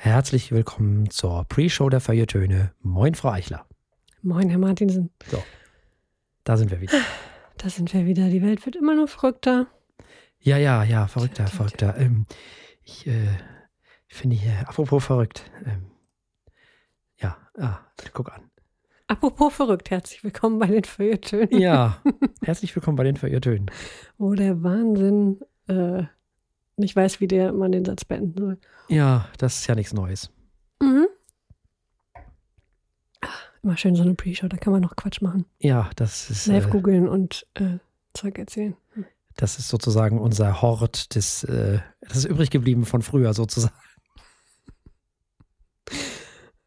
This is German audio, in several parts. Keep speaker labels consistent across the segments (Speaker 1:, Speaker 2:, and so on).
Speaker 1: Herzlich willkommen zur Pre-Show der Feuilletöne. Moin, Frau Eichler.
Speaker 2: Moin, Herr Martinsen.
Speaker 1: So, da sind wir wieder.
Speaker 2: Da sind wir wieder. Die Welt wird immer nur verrückter.
Speaker 1: Ja, ja, ja, verrückter, verrückter. Ähm, ich äh, finde hier, apropos verrückt. Ähm, ja, ah, guck an.
Speaker 2: Apropos verrückt, herzlich willkommen bei den Feuilletönen.
Speaker 1: Ja, herzlich willkommen bei den Feuilletönen.
Speaker 2: Wo der Wahnsinn äh, nicht weiß, wie der man den Satz beenden soll.
Speaker 1: Ja, das ist ja nichts Neues.
Speaker 2: Mhm. Immer schön so eine Pre-Show, da kann man noch Quatsch machen.
Speaker 1: Ja, das ist.
Speaker 2: Live
Speaker 1: Äh,
Speaker 2: googeln und äh, Zeug erzählen.
Speaker 1: das ist sozusagen unser Hort des, äh, das ist übrig geblieben von früher sozusagen.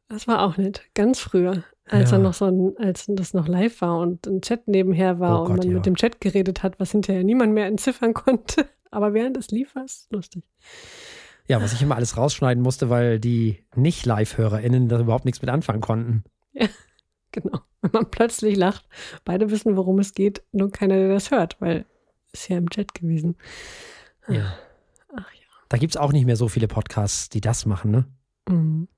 Speaker 2: Das war auch nett. Ganz früher, als
Speaker 1: Ja.
Speaker 2: er noch so ein, als das noch live war und ein Chat nebenher war
Speaker 1: Oh
Speaker 2: und
Speaker 1: Gott,
Speaker 2: man
Speaker 1: ja.
Speaker 2: mit dem Chat geredet hat, was hinterher niemand mehr entziffern konnte. Aber während es lief, war es lustig.
Speaker 1: Ja, was ich immer alles rausschneiden musste, weil die Nicht-Live-HörerInnen da überhaupt nichts mit anfangen konnten.
Speaker 2: Genau. Wenn man plötzlich lacht, beide wissen, worum es geht, nur keiner, der das hört, weil ist ja im Chat gewesen.
Speaker 1: Ja.
Speaker 2: Ach ja.
Speaker 1: Da gibt es auch nicht mehr so viele Podcasts, die das machen, ne?
Speaker 2: Mhm.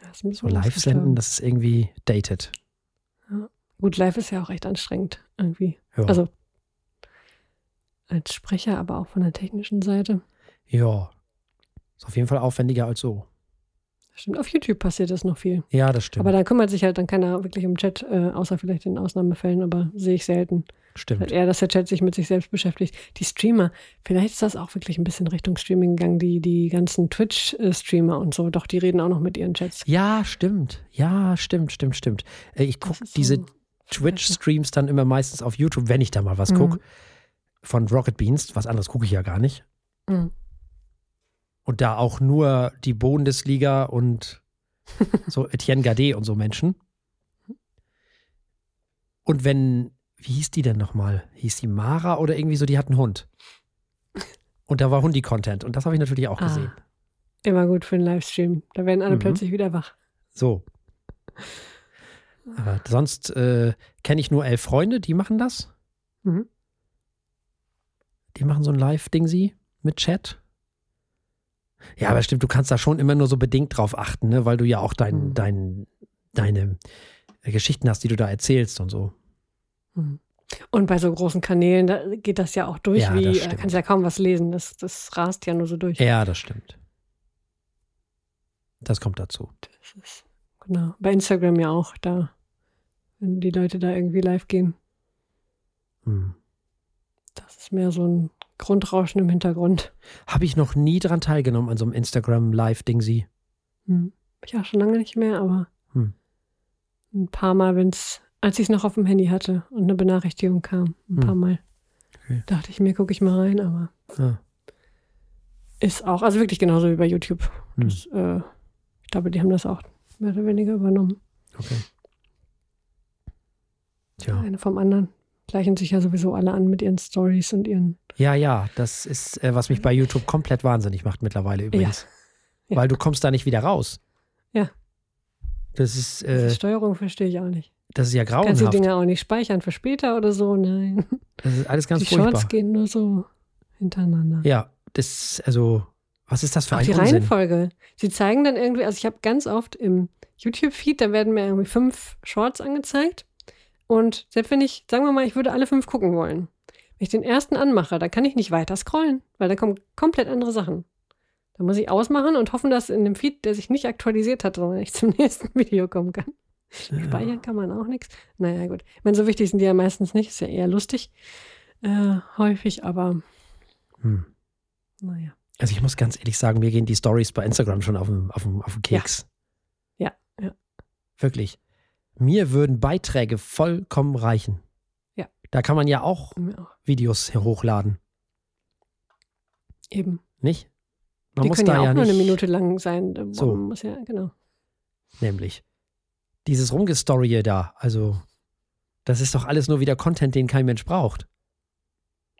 Speaker 2: Ja, das
Speaker 1: So live senden, das ist irgendwie dated.
Speaker 2: Gut, live ist ja auch echt anstrengend irgendwie.
Speaker 1: Ja.
Speaker 2: Also als Sprecher, aber auch von der technischen Seite.
Speaker 1: ja. Ist auf jeden Fall aufwendiger als so.
Speaker 2: Stimmt, auf YouTube passiert das noch viel.
Speaker 1: Ja, das stimmt.
Speaker 2: Aber da kümmert sich halt dann keiner wirklich im Chat, äh, außer vielleicht in Ausnahmefällen, aber sehe ich selten.
Speaker 1: stimmt.
Speaker 2: Halt eher, dass der Chat sich mit sich selbst beschäftigt. Die Streamer, vielleicht ist das auch wirklich ein bisschen Richtung Streaming gegangen, die, die ganzen Twitch-Streamer und so, doch, die reden auch noch mit ihren Chats.
Speaker 1: Ja, stimmt. Ja, stimmt, stimmt, stimmt. Äh, Ich gucke
Speaker 2: so
Speaker 1: diese
Speaker 2: vielleicht
Speaker 1: Twitch-Streams dann immer meistens auf YouTube, wenn ich da mal was
Speaker 2: Mhm.
Speaker 1: Von Rocket Beans. Was anderes gucke ich ja gar nicht.
Speaker 2: Mhm.
Speaker 1: Und da auch nur die Bundesliga und so Etienne Gade und so Menschen. Und wenn, wie hieß die denn nochmal? Hieß die Mara oder irgendwie so, die hat einen Hund. Und da war Hundi-Content. Und das habe ich natürlich auch
Speaker 2: Ah.
Speaker 1: gesehen.
Speaker 2: Immer gut für einen Livestream. Da werden alle
Speaker 1: Mhm.
Speaker 2: plötzlich wieder wach.
Speaker 1: So. Aber sonst äh, kenne ich nur elf Freunde, die machen das.
Speaker 2: Mhm.
Speaker 1: Die machen so ein Live-Ding sie mit Chat. Ja, aber stimmt, du kannst da schon immer nur so bedingt drauf achten, ne? weil du ja auch dein,
Speaker 2: Mhm.
Speaker 1: dein, deine Geschichten hast, die du da erzählst und so.
Speaker 2: Mhm. Und bei so großen Kanälen, da geht das ja auch durch,
Speaker 1: Ja,
Speaker 2: wie, äh, kannst ja kaum was lesen. Das, das rast ja nur so durch.
Speaker 1: Ja, das stimmt. Das kommt dazu.
Speaker 2: Das ist, genau. Bei Instagram ja auch, da, wenn die Leute da irgendwie live gehen.
Speaker 1: Hm.
Speaker 2: Ist mehr so ein Grundrauschen im Hintergrund.
Speaker 1: Habe ich noch nie dran teilgenommen an so einem Instagram-Live-Ding sie.
Speaker 2: Hm. Ich auch schon lange nicht mehr, aber
Speaker 1: Hm.
Speaker 2: ein paar Mal, wenn's, als ich es noch auf dem Handy hatte und eine Benachrichtigung kam, ein
Speaker 1: Hm.
Speaker 2: paar Mal,
Speaker 1: Okay.
Speaker 2: dachte ich mir, gucke ich mal rein, aber
Speaker 1: Ah.
Speaker 2: ist auch, also wirklich genauso wie bei YouTube.
Speaker 1: Hm.
Speaker 2: Das, äh, ich glaube, die haben das auch mehr oder weniger übernommen.
Speaker 1: Okay. Tja.
Speaker 2: Eine vom anderen. Gleichen sich ja sowieso alle an mit ihren Stories und ihren.
Speaker 1: Ja, ja, das ist, äh, was mich bei YouTube komplett wahnsinnig macht mittlerweile übrigens.
Speaker 2: Ja.
Speaker 1: Weil du kommst da nicht wieder raus.
Speaker 2: Ja.
Speaker 1: Das ist,
Speaker 2: Die
Speaker 1: äh,
Speaker 2: Steuerung verstehe ich auch nicht.
Speaker 1: das ist ja
Speaker 2: Kannst die
Speaker 1: grauenhaft.
Speaker 2: Dinge auch nicht speichern für später oder so? Nein.
Speaker 1: Das ist alles ganz
Speaker 2: die Shorts
Speaker 1: furchtbar.
Speaker 2: gehen nur so hintereinander.
Speaker 1: Ja, das, also, was ist das für
Speaker 2: Auch
Speaker 1: ein
Speaker 2: die
Speaker 1: Unsinn?
Speaker 2: Reihenfolge. Sie zeigen dann irgendwie, also ich habe ganz oft im YouTube-Feed, da werden mir irgendwie fünf Shorts angezeigt. Und selbst wenn ich, sagen wir mal, ich würde alle fünf gucken wollen, wenn ich den ersten anmache, da kann ich nicht weiter scrollen, weil da kommen komplett andere Sachen. Da muss ich ausmachen und hoffen, dass in dem Feed, der sich nicht aktualisiert hat, sondern ich zum nächsten Video kommen kann. Speichern kann man auch nichts. Naja, gut. Ich meine, so wichtig sind die ja meistens nicht. Ist ja eher lustig. Äh, häufig, aber
Speaker 1: Hm.
Speaker 2: naja.
Speaker 1: Also ich muss ganz ehrlich sagen, mir gehen die Stories bei Instagram schon auf den, auf den, auf den Keks.
Speaker 2: Ja, ja.
Speaker 1: Wirklich. Mir würden Beiträge vollkommen reichen.
Speaker 2: Ja.
Speaker 1: Da kann man ja auch. Videos hochladen,
Speaker 2: Eben.
Speaker 1: nicht? Man
Speaker 2: die
Speaker 1: muss
Speaker 2: können
Speaker 1: da
Speaker 2: ja auch
Speaker 1: ja
Speaker 2: nur eine Minute lang sein.
Speaker 1: So.
Speaker 2: Muss ja, genau.
Speaker 1: nämlich. Dieses Rumgestorie da, also das ist doch alles nur wieder Content, den kein Mensch braucht.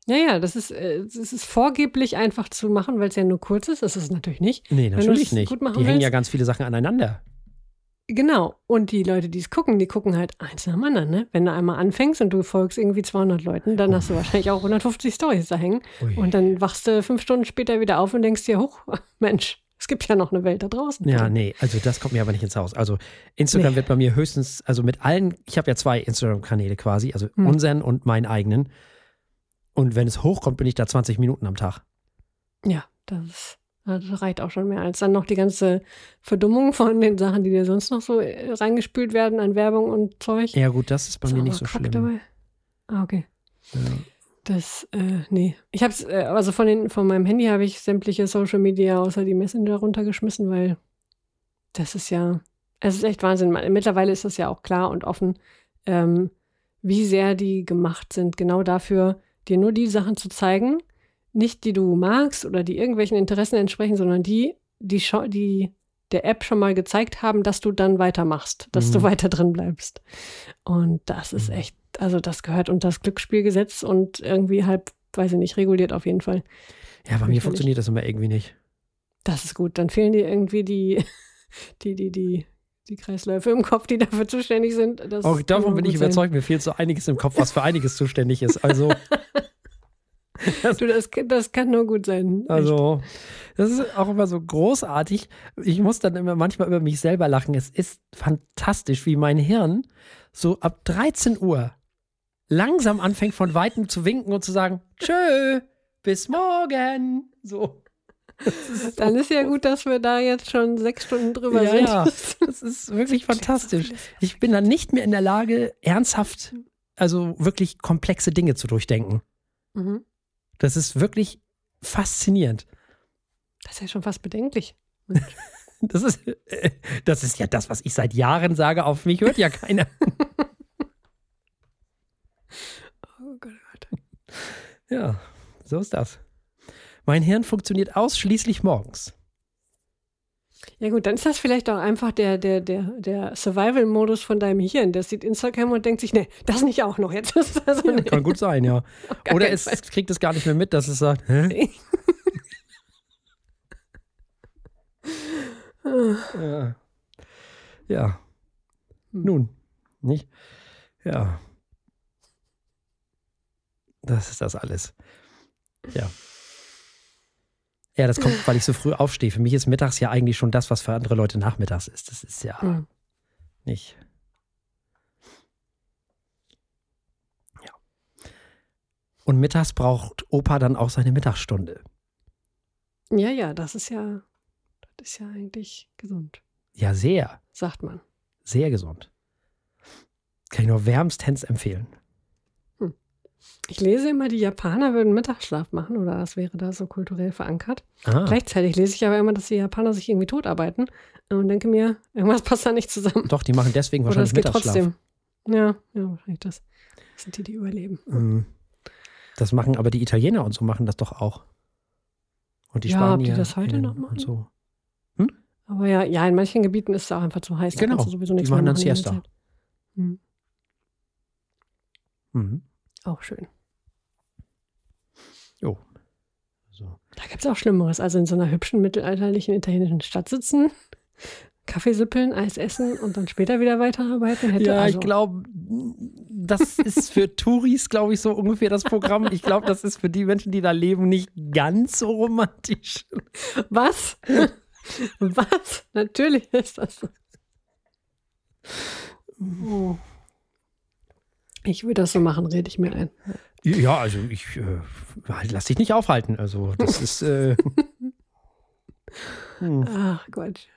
Speaker 2: Ja, ja, das ist, äh, das ist vorgeblich einfach zu machen, weil es ja nur kurz ist. Das ist es natürlich nicht.
Speaker 1: Nee, natürlich nicht. Die hängen ja ganz viele Sachen aneinander.
Speaker 2: Genau. Und die Leute, die es gucken, die gucken halt eins nach dem anderen. Ne? Wenn du einmal anfängst und du folgst irgendwie 200 Leuten, dann hast du wahrscheinlich auch 150 Stories da hängen.
Speaker 1: Ui.
Speaker 2: Und dann wachst du fünf Stunden später wieder auf und denkst dir, huch, Mensch, Es gibt ja noch eine Welt da draußen.
Speaker 1: Ja, nee, also das kommt mir aber nicht ins Haus. Also Instagram
Speaker 2: Nee.
Speaker 1: wird bei mir höchstens, also mit allen, ich habe ja zwei Instagram-Kanäle quasi, also
Speaker 2: Hm.
Speaker 1: unseren und meinen eigenen. Und wenn es hochkommt, bin ich da 20 Minuten am Tag.
Speaker 2: Ja, das, ist- das reicht auch schon mehr als dann noch die ganze Verdummung von den Sachen, die dir sonst noch so äh, reingespült werden an Werbung und Zeug.
Speaker 1: Ja, gut, das ist bei
Speaker 2: Ist
Speaker 1: mir nicht so
Speaker 2: Quack
Speaker 1: schlimm.
Speaker 2: Dabei. Ah, okay.
Speaker 1: Ja.
Speaker 2: Das, äh, nee. Ich hab's, äh, also von, den, von meinem Handy habe ich sämtliche Social Media außer die Messenger runtergeschmissen, weil das ist ja, es ist echt Wahnsinn. Mittlerweile ist das ja auch klar und offen, ähm, wie sehr die gemacht sind, genau dafür, dir nur die Sachen zu zeigen, nicht die du magst oder die irgendwelchen Interessen entsprechen, sondern die, die, die der App schon mal gezeigt haben, dass du dann weitermachst, dass du
Speaker 1: Mhm.
Speaker 2: weiter drin bleibst. Und das ist
Speaker 1: Mhm.
Speaker 2: echt, also das gehört unter das Glücksspielgesetz und irgendwie halb, weiß ich nicht, reguliert auf jeden Fall.
Speaker 1: Ja, bei mir funktioniert das immer irgendwie nicht.
Speaker 2: Das ist gut. Dann fehlen dir irgendwie die, die, die, die, die Kreisläufe im Kopf, die dafür zuständig sind. Das
Speaker 1: Auch
Speaker 2: kann
Speaker 1: davon bin ich
Speaker 2: sein.
Speaker 1: überzeugt, mir fehlt so einiges im Kopf, was für einiges zuständig ist. Also,
Speaker 2: Du, das, das kann nur gut sein.
Speaker 1: also, das ist auch immer so großartig. Ich muss dann immer manchmal über mich selber lachen. Es ist fantastisch, wie mein Hirn so ab 13 Uhr langsam anfängt von Weitem zu winken und zu sagen, tschö, bis morgen. So. Ist
Speaker 2: Dann
Speaker 1: so
Speaker 2: ist ja gut, dass wir da jetzt schon sechs Stunden drüber
Speaker 1: Ja,
Speaker 2: sind.
Speaker 1: ja. Das ist wirklich fantastisch. Ich bin dann nicht mehr in der Lage, ernsthaft, also wirklich komplexe Dinge zu durchdenken.
Speaker 2: Mhm.
Speaker 1: Das ist wirklich faszinierend.
Speaker 2: Das ist ja schon fast bedenklich.
Speaker 1: Das ist, äh, das ist ja das, was ich seit Jahren sage. Auf mich hört ja keiner.
Speaker 2: Oh Gott, oh Gott.
Speaker 1: Ja, so ist das. Mein Hirn funktioniert ausschließlich morgens.
Speaker 2: Ja gut, dann ist das vielleicht auch einfach der, der, der, der Survival-Modus von deinem Hirn. Der sieht Instagram und denkt sich, nee, das nicht auch noch. Jetzt ist das so
Speaker 1: Ja, kann gut sein, ja. Oder es
Speaker 2: Fall.
Speaker 1: kriegt es gar nicht mehr mit, dass es sagt, hä? Ja. ja.
Speaker 2: Hm.
Speaker 1: Nun, nicht? Ja. Das ist das alles. Ja. Ja, das kommt, weil ich so früh aufstehe. Für mich ist mittags ja eigentlich schon das, was für andere Leute nachmittags ist. Das ist ja
Speaker 2: Hm.
Speaker 1: nicht. Ja. Und mittags braucht Opa dann auch seine Mittagsstunde.
Speaker 2: Ja, ja, das ist ja, das ist ja eigentlich gesund,
Speaker 1: Ja, sehr,
Speaker 2: sagt man.
Speaker 1: sehr gesund. Kann ich nur wärmstens empfehlen.
Speaker 2: Ich lese immer, die Japaner würden Mittagsschlaf machen oder das wäre da so kulturell verankert.
Speaker 1: Ah,
Speaker 2: Gleichzeitig lese ich aber immer, dass die Japaner sich irgendwie totarbeiten und denke mir, irgendwas passt da nicht zusammen.
Speaker 1: doch, die machen deswegen
Speaker 2: Oder
Speaker 1: wahrscheinlich
Speaker 2: es geht
Speaker 1: Mittagsschlaf.
Speaker 2: trotzdem. Ja, ja, wahrscheinlich das. Das sind die, die überleben.
Speaker 1: Ähm, Das machen aber die Italiener und so machen das doch auch. Und die
Speaker 2: Ja, ob die
Speaker 1: Spanier.
Speaker 2: das heute noch
Speaker 1: und
Speaker 2: machen?
Speaker 1: so.
Speaker 2: Aber ja, ja, in manchen Gebieten ist es auch einfach zu heiß. da
Speaker 1: Genau,
Speaker 2: du sowieso
Speaker 1: die
Speaker 2: nichts
Speaker 1: machen
Speaker 2: mehr
Speaker 1: dann
Speaker 2: die
Speaker 1: Siesta.
Speaker 2: Hm,
Speaker 1: Mhm.
Speaker 2: Auch schön.
Speaker 1: Jo. So.
Speaker 2: Da gibt es auch Schlimmeres. Also in so einer hübschen mittelalterlichen italienischen Stadt sitzen, Kaffee sippeln, Eis essen und dann später wieder weiterarbeiten. Hätte
Speaker 1: Ja,
Speaker 2: also,
Speaker 1: ich glaube, das ist für Touris, glaube ich, so ungefähr das Programm. Ich glaube, das ist für die Menschen, die da leben, nicht ganz so romantisch.
Speaker 2: Was? Was? Natürlich ist das so. Oh. Ich würde das so machen, rede ich mir ein.
Speaker 1: Ja, also ich äh, lass dich nicht aufhalten. Also das ist. Äh, hm,
Speaker 2: Ach Gott.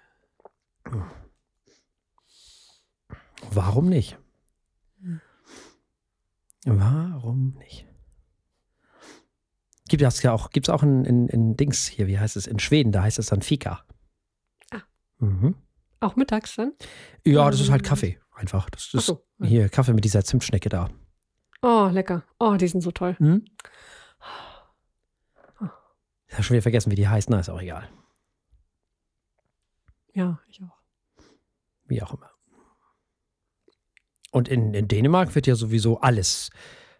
Speaker 1: warum nicht? Warum nicht? Gibt es ja auch, gibt's auch in, in, in Dings hier, wie heißt es, in Schweden, da heißt es dann Fika.
Speaker 2: Ah.
Speaker 1: Mhm.
Speaker 2: Auch mittags dann?
Speaker 1: Ja, das ist halt Kaffee, einfach. Das ist
Speaker 2: so.
Speaker 1: hier Kaffee mit dieser Zimtschnecke da.
Speaker 2: Oh, lecker. Oh, die sind so toll.
Speaker 1: Hm? Ich habe schon wieder vergessen, wie die heißt. Na, ist auch egal.
Speaker 2: Ja, ich auch.
Speaker 1: Wie auch immer. Und in, in Dänemark wird ja sowieso alles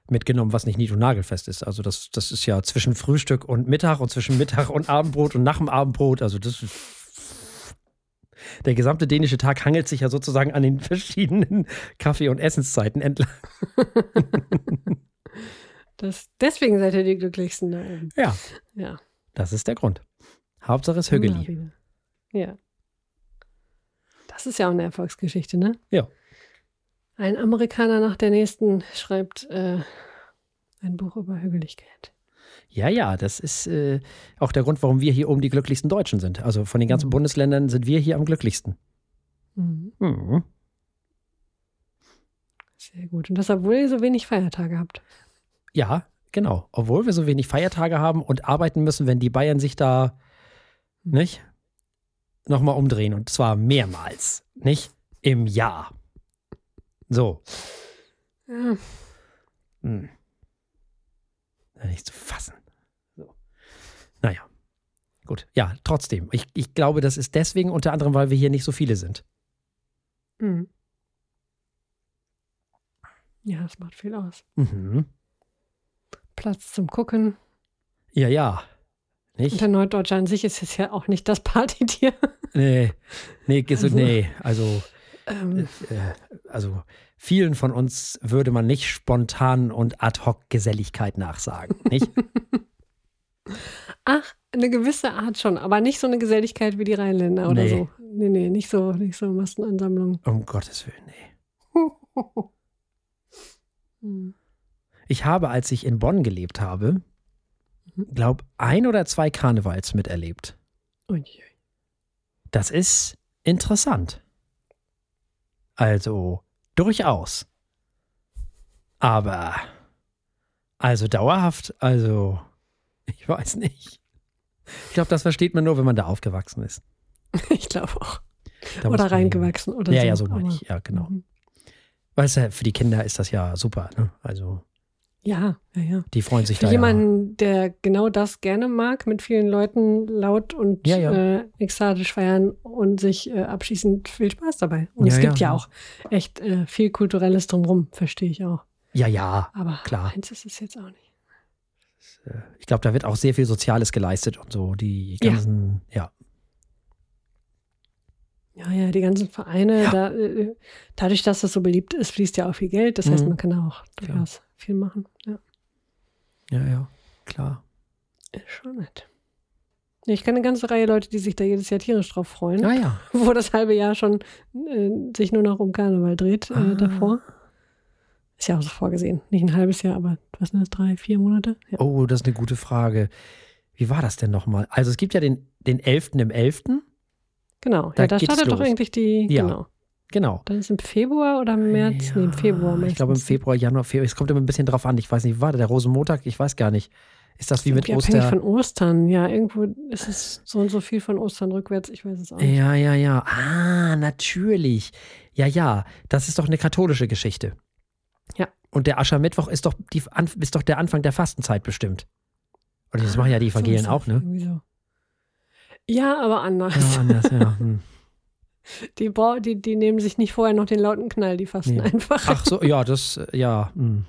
Speaker 1: mitgenommen, was nicht nied- und nagelfest ist. Also das, das ist ja zwischen Frühstück und Mittag und zwischen Mittag und Abendbrot und nach dem Abendbrot. Also das ist der gesamte dänische Tag hangelt sich ja sozusagen an den verschiedenen Kaffee- und Essenszeiten entlang.
Speaker 2: Das, deswegen seid ihr die glücklichsten da oben.
Speaker 1: Ja,
Speaker 2: Ja.
Speaker 1: das ist der Grund. Hauptsache es Hügeli.
Speaker 2: Ja. Das ist ja auch eine Erfolgsgeschichte, ne?
Speaker 1: Ja.
Speaker 2: Ein Amerikaner nach der nächsten schreibt äh, ein Buch über Hügeligkeit.
Speaker 1: Ja, ja, das ist äh, auch der Grund, warum wir hier oben die glücklichsten Deutschen sind. Also von den ganzen
Speaker 2: Mhm.
Speaker 1: Bundesländern sind wir hier am glücklichsten.
Speaker 2: Mhm.
Speaker 1: Mhm.
Speaker 2: Sehr gut. Und das, obwohl ihr so wenig Feiertage habt.
Speaker 1: Ja, genau. Obwohl wir so wenig Feiertage haben und arbeiten müssen, wenn die Bayern sich da nicht nochmal umdrehen. Und zwar mehrmals, nicht? Im Jahr. So.
Speaker 2: Ja.
Speaker 1: Hm. Nicht zu fassen. Naja. Gut. Ja, trotzdem. Ich, ich glaube, das ist deswegen unter anderem, weil wir hier nicht so viele sind.
Speaker 2: Mhm. Ja, das macht viel aus.
Speaker 1: Mhm.
Speaker 2: Platz zum Gucken.
Speaker 1: Ja, ja.
Speaker 2: Und
Speaker 1: Nicht?
Speaker 2: der Norddeutsche an sich ist jetzt ja auch nicht das Partytier.
Speaker 1: Nee. Nee,
Speaker 2: Also-
Speaker 1: nee. Also,
Speaker 2: Ähm,
Speaker 1: äh, also vielen von uns würde man nicht spontan und ad hoc Geselligkeit nachsagen. Nicht?
Speaker 2: ach, eine gewisse Art schon, aber nicht so eine Geselligkeit wie die Rheinländer oder
Speaker 1: Nee.
Speaker 2: so. Nee, nee, nicht so, nicht so Massenansammlungen.
Speaker 1: um Gottes Willen, nee.
Speaker 2: Hm.
Speaker 1: Ich habe, als ich in Bonn gelebt habe,
Speaker 2: Mhm.
Speaker 1: glaube ein oder zwei Karnevals miterlebt. Das ist interessant. Also, durchaus. Aber, also dauerhaft, also, ich weiß nicht. Ich glaube, das versteht man nur, wenn man da aufgewachsen ist.
Speaker 2: Ich glaube auch.
Speaker 1: Da
Speaker 2: Oder reingewachsen oder
Speaker 1: Ja,
Speaker 2: so.
Speaker 1: ja, so meine ich. Ja, genau.
Speaker 2: Mhm.
Speaker 1: Weißt du, für die Kinder ist das ja super. Ne? Also,
Speaker 2: Ja, ja, ja.
Speaker 1: die freuen sich
Speaker 2: Für
Speaker 1: da
Speaker 2: jemanden, der genau das gerne mag, mit vielen Leuten laut und
Speaker 1: Ja, ja.
Speaker 2: Äh, ekstatisch feiern und sich äh, abschließend viel Spaß dabei. Und es
Speaker 1: Ja,
Speaker 2: gibt
Speaker 1: ja.
Speaker 2: ja auch echt äh, viel Kulturelles drumherum, verstehe ich auch.
Speaker 1: ja. Ja, ja.
Speaker 2: Aber
Speaker 1: Klar.
Speaker 2: eins ist es jetzt auch nicht.
Speaker 1: Äh, Ich glaube, da wird auch sehr viel Soziales geleistet und so. Die
Speaker 2: Ja.
Speaker 1: ganzen, ja.
Speaker 2: Ja, ja, die ganzen Vereine,
Speaker 1: Ja.
Speaker 2: da, äh, dadurch, dass das so beliebt ist, fließt ja auch viel Geld. Das heißt,
Speaker 1: Mhm.
Speaker 2: man kann da auch durchaus viel machen. Ja,
Speaker 1: Ja, ja, klar.
Speaker 2: ist schon nett. Ja, Ich kenne eine ganze Reihe Leute, die sich da jedes Jahr tierisch drauf freuen,
Speaker 1: Ja, ja.
Speaker 2: wo das halbe Jahr schon äh, sich nur noch um Karneval dreht äh,
Speaker 1: Ah.
Speaker 2: davor. Ist ja auch so vorgesehen. Nicht ein halbes Jahr, aber was sind das, drei, vier Monate? Ja.
Speaker 1: Oh, das ist eine gute Frage. Wie war das denn nochmal? Also es gibt ja den, den 11. im 11.
Speaker 2: Genau,
Speaker 1: Da
Speaker 2: ja, da startet doch
Speaker 1: los.
Speaker 2: eigentlich die,
Speaker 1: Ja.
Speaker 2: genau.
Speaker 1: Genau.
Speaker 2: Dann ist im Februar oder im März?
Speaker 1: Ja,
Speaker 2: nee, im Februar
Speaker 1: Ich glaube im
Speaker 2: meistens.
Speaker 1: Februar, Januar, Februar. Es kommt immer ein bisschen drauf an. Ich weiß nicht, wie war der, der Rosenmontag? Ich weiß gar nicht. Ist das wie mit
Speaker 2: Irgendwie abhängig von Ostern. Ja, irgendwo ist es so und so viel von Ostern rückwärts. Ich weiß es auch nicht.
Speaker 1: Ja, ja, ja. Ah, natürlich. Ja, ja. Das ist doch eine katholische Geschichte.
Speaker 2: Ja.
Speaker 1: Und der Aschermittwoch ist doch, die, ist doch der Anfang der Fastenzeit bestimmt. Und das machen ja die Evangelien auch, ne?
Speaker 2: So. Ja, aber anders.
Speaker 1: Ja, anders, ja. Hm.
Speaker 2: Die, die, die nehmen sich nicht vorher noch den lauten Knall, die fasten
Speaker 1: Nee.
Speaker 2: einfach.
Speaker 1: Ach so, ja, das, äh, ja. Hm.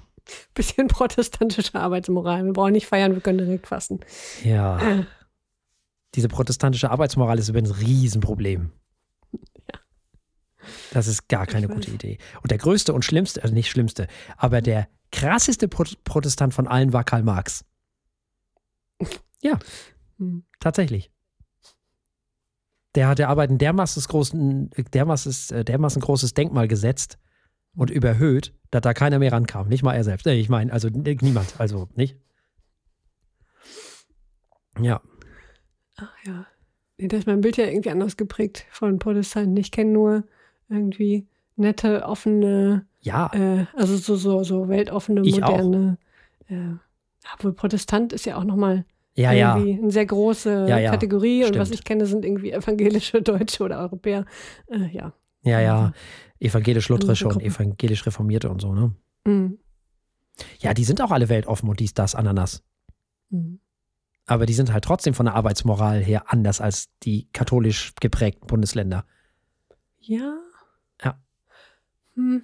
Speaker 2: Bisschen protestantische Arbeitsmoral. Wir brauchen nicht feiern, wir können direkt fasten.
Speaker 1: Ja.
Speaker 2: Äh,
Speaker 1: Diese protestantische Arbeitsmoral ist übrigens ein Riesenproblem.
Speaker 2: Ja.
Speaker 1: Das ist gar keine gute. Idee. Und der größte und schlimmste, also nicht schlimmste, aber der krasseste Pro Protestant von allen war Karl Marx.
Speaker 2: hm.
Speaker 1: Tatsächlich. Der hat der Arbeit ein dermaßen, großen, dermaßen, äh, dermaßen großes Denkmal gesetzt und überhöht, dass da keiner mehr rankam. Nicht mal er selbst. Ich meine, also niemand. Also nicht. Ja.
Speaker 2: Ach ja. Nee, da ist mein Bild ja irgendwie anders geprägt von Protestanten. Ich kenne nur irgendwie nette, offene,
Speaker 1: Ja.
Speaker 2: äh, also so, so, so weltoffene,
Speaker 1: Ich auch.
Speaker 2: moderne. Äh, obwohl Protestant ist ja auch nochmal
Speaker 1: ja, ja.
Speaker 2: irgendwie eine sehr große
Speaker 1: Ja, ja,
Speaker 2: Kategorie. Und was
Speaker 1: stimmt.
Speaker 2: ich kenne, sind irgendwie evangelische Deutsche oder Europäer. Äh, ja.
Speaker 1: Ja, ja.
Speaker 2: Also,
Speaker 1: Evangelisch-Lutherische und
Speaker 2: Gruppen.
Speaker 1: evangelisch-reformierte und so, ne?
Speaker 2: mm,
Speaker 1: Ja, die sind auch alle weltoffen und dies, das, Ananas.
Speaker 2: mm.
Speaker 1: Aber die sind halt trotzdem von der Arbeitsmoral her anders als die katholisch geprägten Bundesländer.
Speaker 2: Ja.
Speaker 1: Ja.
Speaker 2: Hm.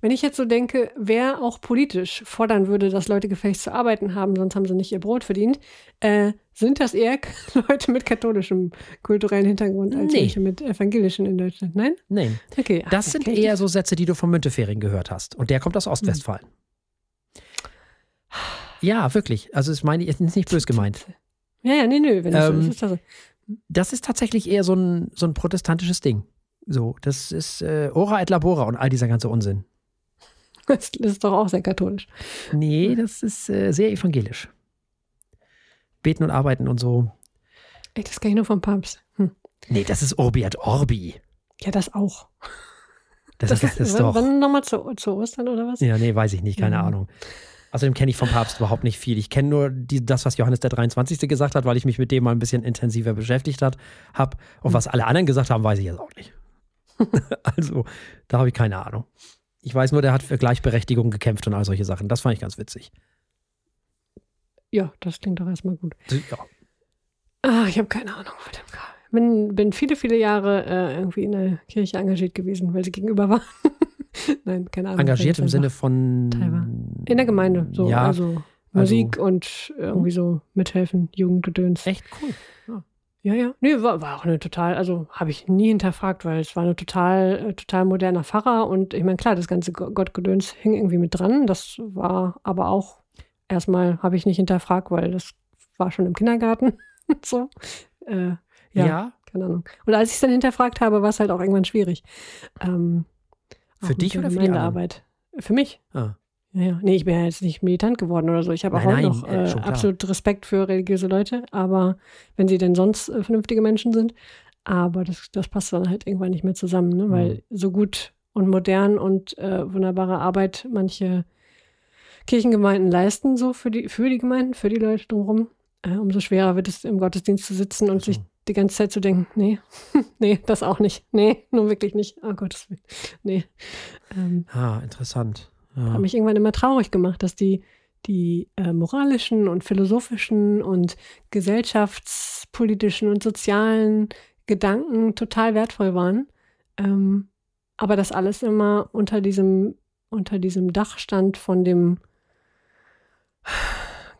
Speaker 2: Wenn ich jetzt so denke, wer auch politisch fordern würde, dass Leute gefälligst zu arbeiten haben, sonst haben sie nicht ihr Brot verdient, äh, sind das eher Leute mit katholischem kulturellen Hintergrund als
Speaker 1: Nee.
Speaker 2: welche mit evangelischem in Deutschland? Nein?
Speaker 1: Nein,
Speaker 2: Okay. ach,
Speaker 1: das sind
Speaker 2: kennt
Speaker 1: eher
Speaker 2: das?
Speaker 1: so Sätze, die du von Müntefering gehört hast. Und der kommt aus Ostwestfalen. Ja, wirklich. Also, das meine ich, ist nicht bös gemeint.
Speaker 2: Ja, ja, nee, nee, wenn das so
Speaker 1: Ähm,
Speaker 2: ist, ist das so.
Speaker 1: Das ist tatsächlich eher so ein, so ein protestantisches Ding. So, das ist äh, Ora et Labora und all dieser ganze Unsinn.
Speaker 2: Das ist doch auch sehr katholisch.
Speaker 1: Nee, das ist äh, sehr evangelisch. Beten und arbeiten und so.
Speaker 2: Ey, das kann ich nur vom Papst. Hm.
Speaker 1: Nee, das ist Orbi et Orbi.
Speaker 2: Ja, das auch.
Speaker 1: Das, ist, das ist doch.
Speaker 2: Wann nochmal zu, zu Ostern oder was?
Speaker 1: Ja, nee, weiß ich nicht, keine
Speaker 2: Ja.
Speaker 1: Ahnung. Außerdem kenne ich vom Papst überhaupt nicht viel. Ich kenne nur die, das, was Johannes der 23. gesagt hat, weil ich mich mit dem mal ein bisschen intensiver beschäftigt habe. Hab. Und was alle anderen gesagt haben, weiß ich jetzt auch nicht. also, da habe ich keine Ahnung. Ich weiß nur, der hat für Gleichberechtigung gekämpft und all solche Sachen. Das fand ich ganz witzig.
Speaker 2: Ja, das klingt doch erstmal gut.
Speaker 1: Ja.
Speaker 2: Ah, ich habe keine Ahnung. verdammt. Bin, bin viele, viele Jahre äh, irgendwie in der Kirche engagiert gewesen, weil sie gegenüber war. Nein, keine Ahnung.
Speaker 1: Engagiert im Sinne von.
Speaker 2: Teilweise. In der Gemeinde, so.
Speaker 1: Ja,
Speaker 2: also Musik und irgendwie so mithelfen, Jugendgedöns.
Speaker 1: Echt cool.
Speaker 2: Ja, ja. Nee, war, war auch eine total, also habe ich nie hinterfragt, weil es war eine total, äh, total moderner Pfarrer und ich meine, klar, das ganze Go- Gottgedöns hing irgendwie mit dran. Das war aber auch erstmal habe ich nicht hinterfragt, weil das war schon im Kindergarten. so. Äh, ja,
Speaker 1: Ja.
Speaker 2: keine Ahnung. Und als ich es dann hinterfragt habe, war es halt auch irgendwann schwierig. Ähm,
Speaker 1: Für dich
Speaker 2: der
Speaker 1: oder für die?
Speaker 2: Gemeindearbeit. Für mich.
Speaker 1: Ah.
Speaker 2: Ja. Nee, ich bin ja jetzt nicht militant geworden oder so. Ich habe auch
Speaker 1: Nein,
Speaker 2: noch
Speaker 1: äh,
Speaker 2: äh, absolut Respekt für religiöse Leute, aber wenn sie denn sonst äh, vernünftige Menschen sind. Aber das, das passt dann halt irgendwann nicht mehr zusammen, ne? weil
Speaker 1: Mhm.
Speaker 2: so gut und modern und äh, wunderbare Arbeit manche Kirchengemeinden leisten, so für die, für die Gemeinden, für die Leute drumherum, äh, umso schwerer wird es im Gottesdienst zu sitzen und
Speaker 1: so.
Speaker 2: sich die ganze Zeit zu denken, nee, nee, das auch nicht. Nee, nun wirklich nicht. Oh Gottes Willen. Nee. Ähm,
Speaker 1: Ah, interessant. Ja.
Speaker 2: hat mich irgendwann immer traurig gemacht, dass die, die äh, moralischen und philosophischen und gesellschaftspolitischen und sozialen Gedanken total wertvoll waren. Ähm, aber das alles immer unter diesem, unter diesem Dach stand von dem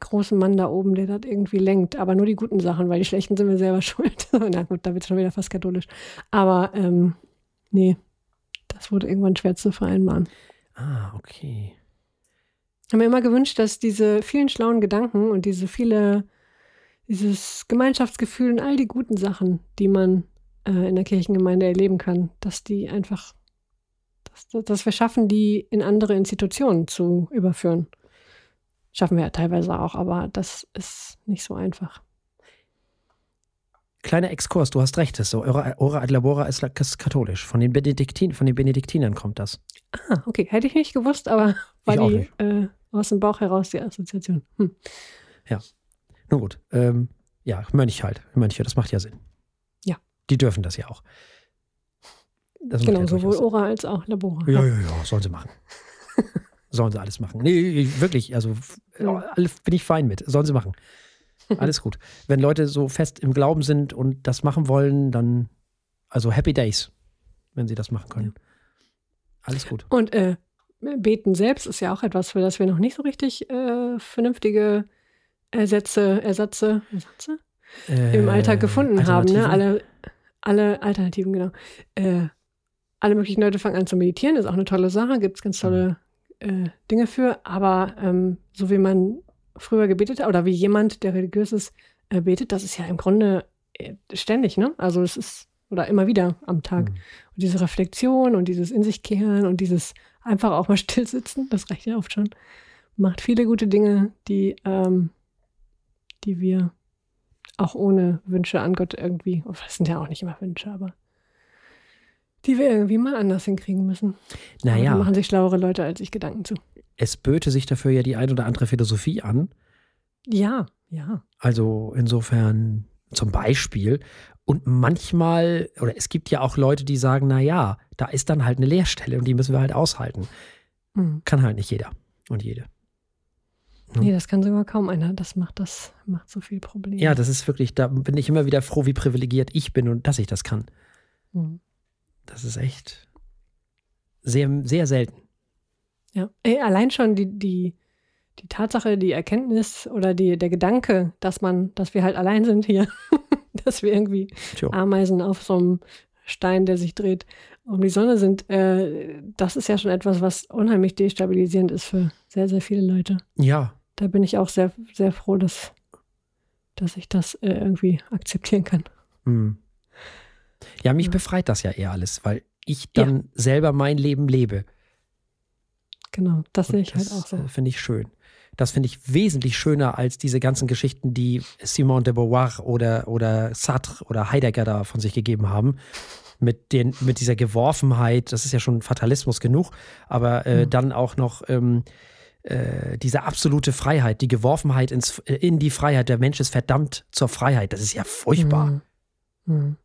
Speaker 2: großen Mann da oben, der das irgendwie lenkt. Aber nur die guten Sachen, weil die schlechten sind wir selber schuld. Na gut, da wird es schon wieder fast katholisch. Aber ähm, nee, das wurde irgendwann schwer zu vereinbaren.
Speaker 1: Ah, okay.
Speaker 2: Ich habe mir immer gewünscht, dass diese vielen schlauen Gedanken und diese viele, dieses Gemeinschaftsgefühl und all die guten Sachen, die man äh, in der Kirchengemeinde erleben kann, dass die einfach, dass, dass wir schaffen, die in andere Institutionen zu überführen. Schaffen wir ja teilweise auch, aber das ist nicht so einfach.
Speaker 1: Kleiner Exkurs, du hast recht, das so. Ora, Ora ad labora ist, katholisch. Von den, Benediktin, von den Benediktinern kommt das.
Speaker 2: Ah, okay, hätte ich nicht gewusst, aber war
Speaker 1: Ich
Speaker 2: die äh, aus dem Bauch heraus die Assoziation. Hm.
Speaker 1: Nun gut. Ähm, ja, Mönch halt. Mönche, das macht ja Sinn.
Speaker 2: Ja.
Speaker 1: Die dürfen das ja auch. Das
Speaker 2: Genau,
Speaker 1: ja
Speaker 2: sowohl
Speaker 1: Sinn.
Speaker 2: Ora als auch Labora.
Speaker 1: Ja, ja, ja, sollen sie machen. sollen sie alles machen. Nee, wirklich, also
Speaker 2: Ja.
Speaker 1: bin ich fein mit. Sollen sie machen. Alles gut. Wenn Leute so fest im Glauben sind und das machen wollen, dann, also Happy Days, wenn sie das machen können. Alles gut.
Speaker 2: Und äh, Beten selbst ist ja auch etwas, für das wir noch nicht so richtig äh, vernünftige Ersätze, Ersatze, Ersatze im
Speaker 1: Äh,
Speaker 2: Alltag gefunden haben. Ne? Alle, alle Alternativen, genau. Äh, alle möglichen Leute fangen an zu meditieren, ist auch eine tolle Sache, gibt es ganz tolle äh, Dinge für. Aber ähm, so wie man früher gebetet hat, oder wie jemand, der religiös ist, äh, betet, das ist ja im Grunde äh, ständig, ne? Also es ist, oder immer wieder am Tag.
Speaker 1: Mhm.
Speaker 2: Und diese Reflexion und dieses In sich kehren und dieses einfach auch mal still sitzen, das reicht ja oft schon, macht viele gute Dinge, die, ähm, die wir auch ohne Wünsche an Gott irgendwie, oh, das sind ja auch nicht immer Wünsche, aber die wir irgendwie mal anders hinkriegen müssen. Aber da
Speaker 1: Naja,
Speaker 2: machen sich schlauere Leute als ich Gedanken zu.
Speaker 1: Es böte sich dafür ja die ein oder andere Philosophie an.
Speaker 2: Ja, ja.
Speaker 1: Also insofern zum Beispiel. Und manchmal, oder es gibt ja auch Leute, die sagen, na ja, da ist dann halt eine Leerstelle und die müssen wir halt aushalten.
Speaker 2: Hm.
Speaker 1: Kann halt nicht jeder und jede. Hm.
Speaker 2: Nee, das kann sogar kaum einer. Das macht das, macht so viel Probleme.
Speaker 1: Ja, das ist wirklich, da bin ich immer wieder froh, wie privilegiert ich bin und dass ich das kann.
Speaker 2: Hm.
Speaker 1: Das ist echt sehr, sehr selten.
Speaker 2: Ja, Ey, allein schon die, die, die Tatsache, die Erkenntnis oder die, der Gedanke, dass man, dass wir halt allein sind hier, dass wir irgendwie
Speaker 1: Tja.
Speaker 2: Ameisen auf so einem Stein, der sich dreht, um die Sonne sind, äh, das ist ja schon etwas, was unheimlich destabilisierend ist für sehr, sehr viele Leute.
Speaker 1: Ja,
Speaker 2: Da bin ich auch sehr, sehr froh, dass, dass ich das äh, irgendwie akzeptieren kann.
Speaker 1: Hm. Ja, mich
Speaker 2: Ja.
Speaker 1: befreit das ja eher alles, weil ich dann selber mein Leben lebe.
Speaker 2: Genau, das sehe ich halt
Speaker 1: das
Speaker 2: auch so.
Speaker 1: äh, finde ich schön. Das finde ich wesentlich schöner als diese ganzen Geschichten, die Simone de Beauvoir oder, oder Sartre oder Heidegger da von sich gegeben haben. Mit, den, mit dieser Geworfenheit, das ist ja schon Fatalismus genug, aber äh,
Speaker 2: Mhm.
Speaker 1: dann auch noch ähm, äh, diese absolute Freiheit, die Geworfenheit ins, äh, in die Freiheit. Der Mensch ist verdammt zur Freiheit. Das ist ja furchtbar.
Speaker 2: Mhm. Mhm.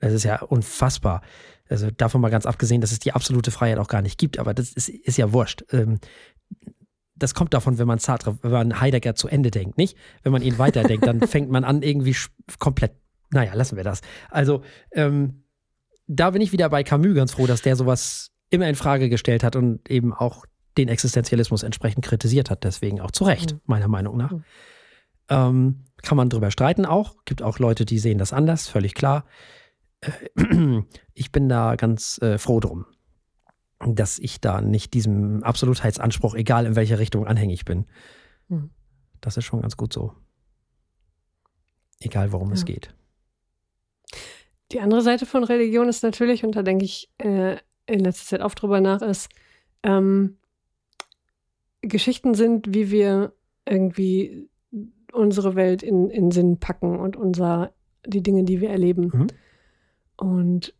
Speaker 1: Das ist ja unfassbar. Also davon mal ganz abgesehen, dass es die absolute Freiheit auch gar nicht gibt, aber das ist, ist ja wurscht. Ähm, das kommt davon, wenn man Sartre, wenn man Heidegger zu Ende denkt, nicht? Wenn man ihn weiterdenkt, dann fängt man an, irgendwie komplett. Naja, lassen wir das. Also, ähm, da bin ich wieder bei Camus ganz froh, dass der sowas immer in Frage gestellt hat und eben auch den Existenzialismus entsprechend kritisiert hat. Deswegen auch zu Recht,
Speaker 2: Mhm.
Speaker 1: meiner Meinung nach.
Speaker 2: Mhm.
Speaker 1: Ähm, kann man drüber streiten auch. Gibt auch Leute, die sehen das anders, völlig klar. Äh, Ich bin da ganz äh, froh drum, dass ich da nicht diesem Absolutheitsanspruch, egal in welche Richtung, anhängig bin.
Speaker 2: Mhm.
Speaker 1: Das ist schon ganz gut so. Egal, worum es
Speaker 2: Ja.
Speaker 1: geht.
Speaker 2: Die andere Seite von Religion ist natürlich, und da denke ich äh, in letzter Zeit oft drüber nach, ist, ähm, Geschichten sind, wie wir irgendwie unsere Welt in, in Sinn packen und unser, die Dinge, die wir erleben.
Speaker 1: Mhm.
Speaker 2: Und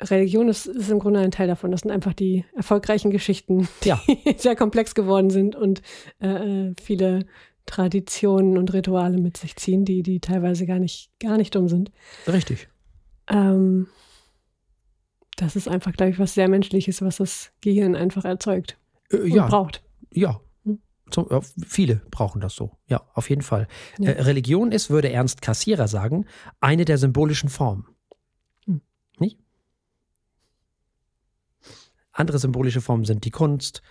Speaker 2: Religion ist, ist im Grunde ein Teil davon. Das sind einfach die erfolgreichen Geschichten, die
Speaker 1: Ja.
Speaker 2: sehr komplex geworden sind und äh, äh, viele Traditionen und Rituale mit sich ziehen, die, die teilweise gar nicht, gar nicht dumm sind.
Speaker 1: Richtig.
Speaker 2: Ähm, das ist einfach, glaube ich, was sehr Menschliches, was das Gehirn einfach erzeugt
Speaker 1: Äh,
Speaker 2: und
Speaker 1: ja,
Speaker 2: braucht.
Speaker 1: ja.
Speaker 2: Hm.
Speaker 1: Zum, ja. Viele brauchen das so. Ja, auf jeden Fall.
Speaker 2: Ja.
Speaker 1: Äh, Religion ist, würde Ernst Kassierer sagen, eine der symbolischen Formen.
Speaker 2: Hm.
Speaker 1: Nicht? Andere symbolische Formen sind die Kunst,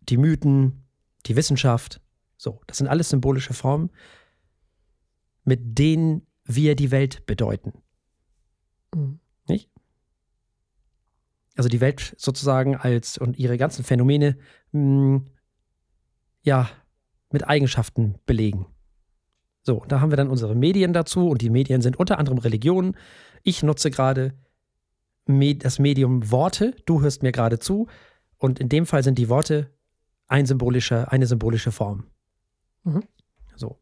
Speaker 1: die Mythen, die Wissenschaft. So, das sind alles symbolische Formen, mit denen wir die Welt bedeuten.
Speaker 2: Mhm.
Speaker 1: Also die Welt sozusagen als und ihre ganzen Phänomene mh, ja mit Eigenschaften belegen. So, da haben wir dann unsere Medien dazu und die Medien sind unter anderem Religionen. Ich nutze gerade das Medium Worte. Du hörst mir gerade zu und in dem Fall sind die Worte ein symbolischer, eine symbolische Form.
Speaker 2: Mhm.
Speaker 1: So.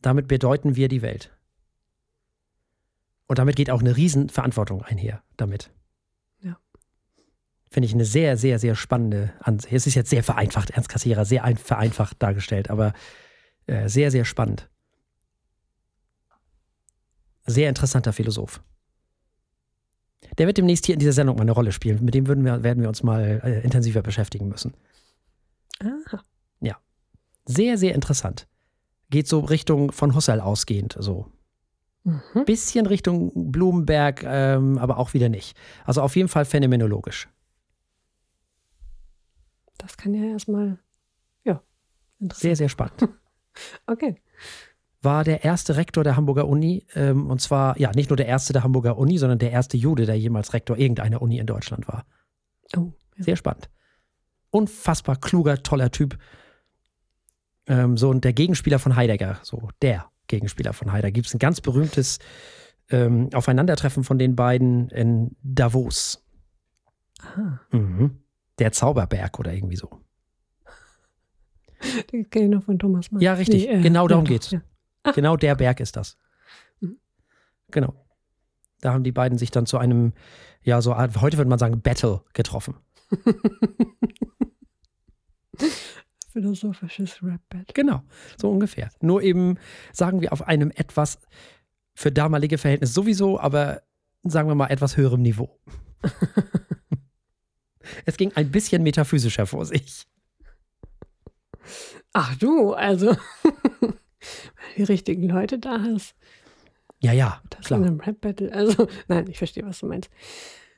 Speaker 1: Damit bedeuten wir die Welt. Und damit geht auch eine Riesenverantwortung einher damit.
Speaker 2: Ja.
Speaker 1: Finde ich eine sehr, sehr, sehr spannende Ansicht. Es ist jetzt sehr vereinfacht, Ernst Kassierer, sehr ein, vereinfacht dargestellt, aber äh, sehr, sehr spannend. Sehr interessanter Philosoph. Der wird demnächst hier in dieser Sendung mal eine Rolle spielen. Mit dem würden wir, werden wir uns mal äh, intensiver beschäftigen müssen.
Speaker 2: Aha.
Speaker 1: Sehr, sehr interessant. Geht so Richtung von Husserl ausgehend, so
Speaker 2: Mhm.
Speaker 1: bisschen Richtung Blumenberg, ähm, aber auch wieder nicht. Also auf jeden Fall phänomenologisch.
Speaker 2: Das kann ja erstmal, ja, interessant.
Speaker 1: Sehr, sehr spannend.
Speaker 2: Okay.
Speaker 1: War der erste Rektor der Hamburger Uni, ähm, und zwar, ja, nicht nur der erste der Hamburger Uni, sondern der erste Jude, der jemals Rektor irgendeiner Uni in Deutschland war.
Speaker 2: Oh, ja.
Speaker 1: Sehr spannend. Unfassbar kluger, toller Typ. Ähm, so, und der Gegenspieler von Heidegger, so der Gegenspieler von Heidegger. Gibt es ein ganz berühmtes ähm, Aufeinandertreffen von den beiden in Davos.
Speaker 2: Aha.
Speaker 1: Mhm. Der Zauberberg oder irgendwie so.
Speaker 2: Den kenne ich noch von Thomas Mann.
Speaker 1: Ja, richtig. Genau darum
Speaker 2: doch,
Speaker 1: geht's.
Speaker 2: Ja. Ach.
Speaker 1: Genau der Berg ist das.
Speaker 2: Mhm.
Speaker 1: Genau. Da haben die beiden sich dann zu einem, ja, so Art, heute würde man sagen, Battle getroffen.
Speaker 2: Philosophisches Rap-Battle.
Speaker 1: Genau, so ungefähr. Nur eben, sagen wir, auf einem etwas für damalige Verhältnisse sowieso, aber sagen wir mal etwas höherem Niveau. es ging ein bisschen metaphysischer vor sich.
Speaker 2: Ach du, also die richtigen Leute da hast.
Speaker 1: Ja, ja,
Speaker 2: Das in
Speaker 1: klar.
Speaker 2: einem Rap-Battle. Also, nein, ich verstehe, was du meinst.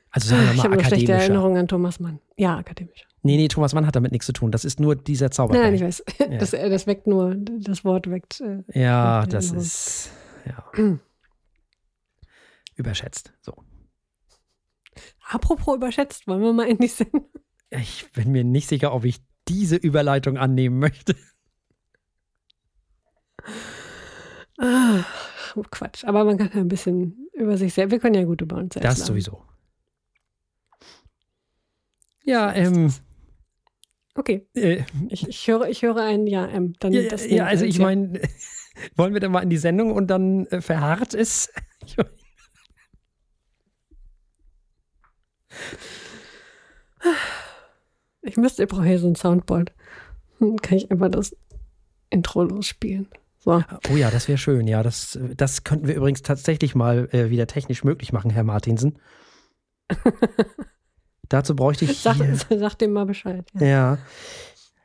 Speaker 1: Also sagen wir
Speaker 2: ich
Speaker 1: mal
Speaker 2: habe nur schlechte. Erinnerungen an Thomas Mann. Ja, akademisch.
Speaker 1: Nee, nee, Thomas Mann hat damit nichts zu tun. Das ist nur dieser Zauberberg.
Speaker 2: Nein, ich weiß. Das, äh, das weckt nur, das Wort weckt. Äh,
Speaker 1: Ja,
Speaker 2: Ja,
Speaker 1: das ist ja. überschätzt. So.
Speaker 2: apropos überschätzt, wollen wir mal in die Sendung?
Speaker 1: Ich bin mir nicht sicher, ob ich diese Überleitung annehmen möchte.
Speaker 2: Ah, Quatsch. Aber man kann ja ein bisschen über sich selbst, wir können ja gut über uns selbst
Speaker 1: Das
Speaker 2: lachen.
Speaker 1: sowieso. Ja, ähm,
Speaker 2: Okay,
Speaker 1: äh,
Speaker 2: ich, ich, höre, ich höre ein Ja, ähm, dann
Speaker 1: ja,
Speaker 2: das
Speaker 1: ja, also
Speaker 2: als
Speaker 1: ich meine, wollen wir dann mal in die Sendung und dann äh, verharrt ist? Ich mein,
Speaker 2: Ich müsste, ich brauche hier so ein Soundboard. Dann kann ich einfach das Intro losspielen. So.
Speaker 1: oh ja, das wäre schön. Ja, das, das könnten wir übrigens tatsächlich mal äh, wieder technisch möglich machen, Herr Martinsen. Dazu bräuchte ich.
Speaker 2: Sag, sag dem mal Bescheid. Ja.
Speaker 1: Ja.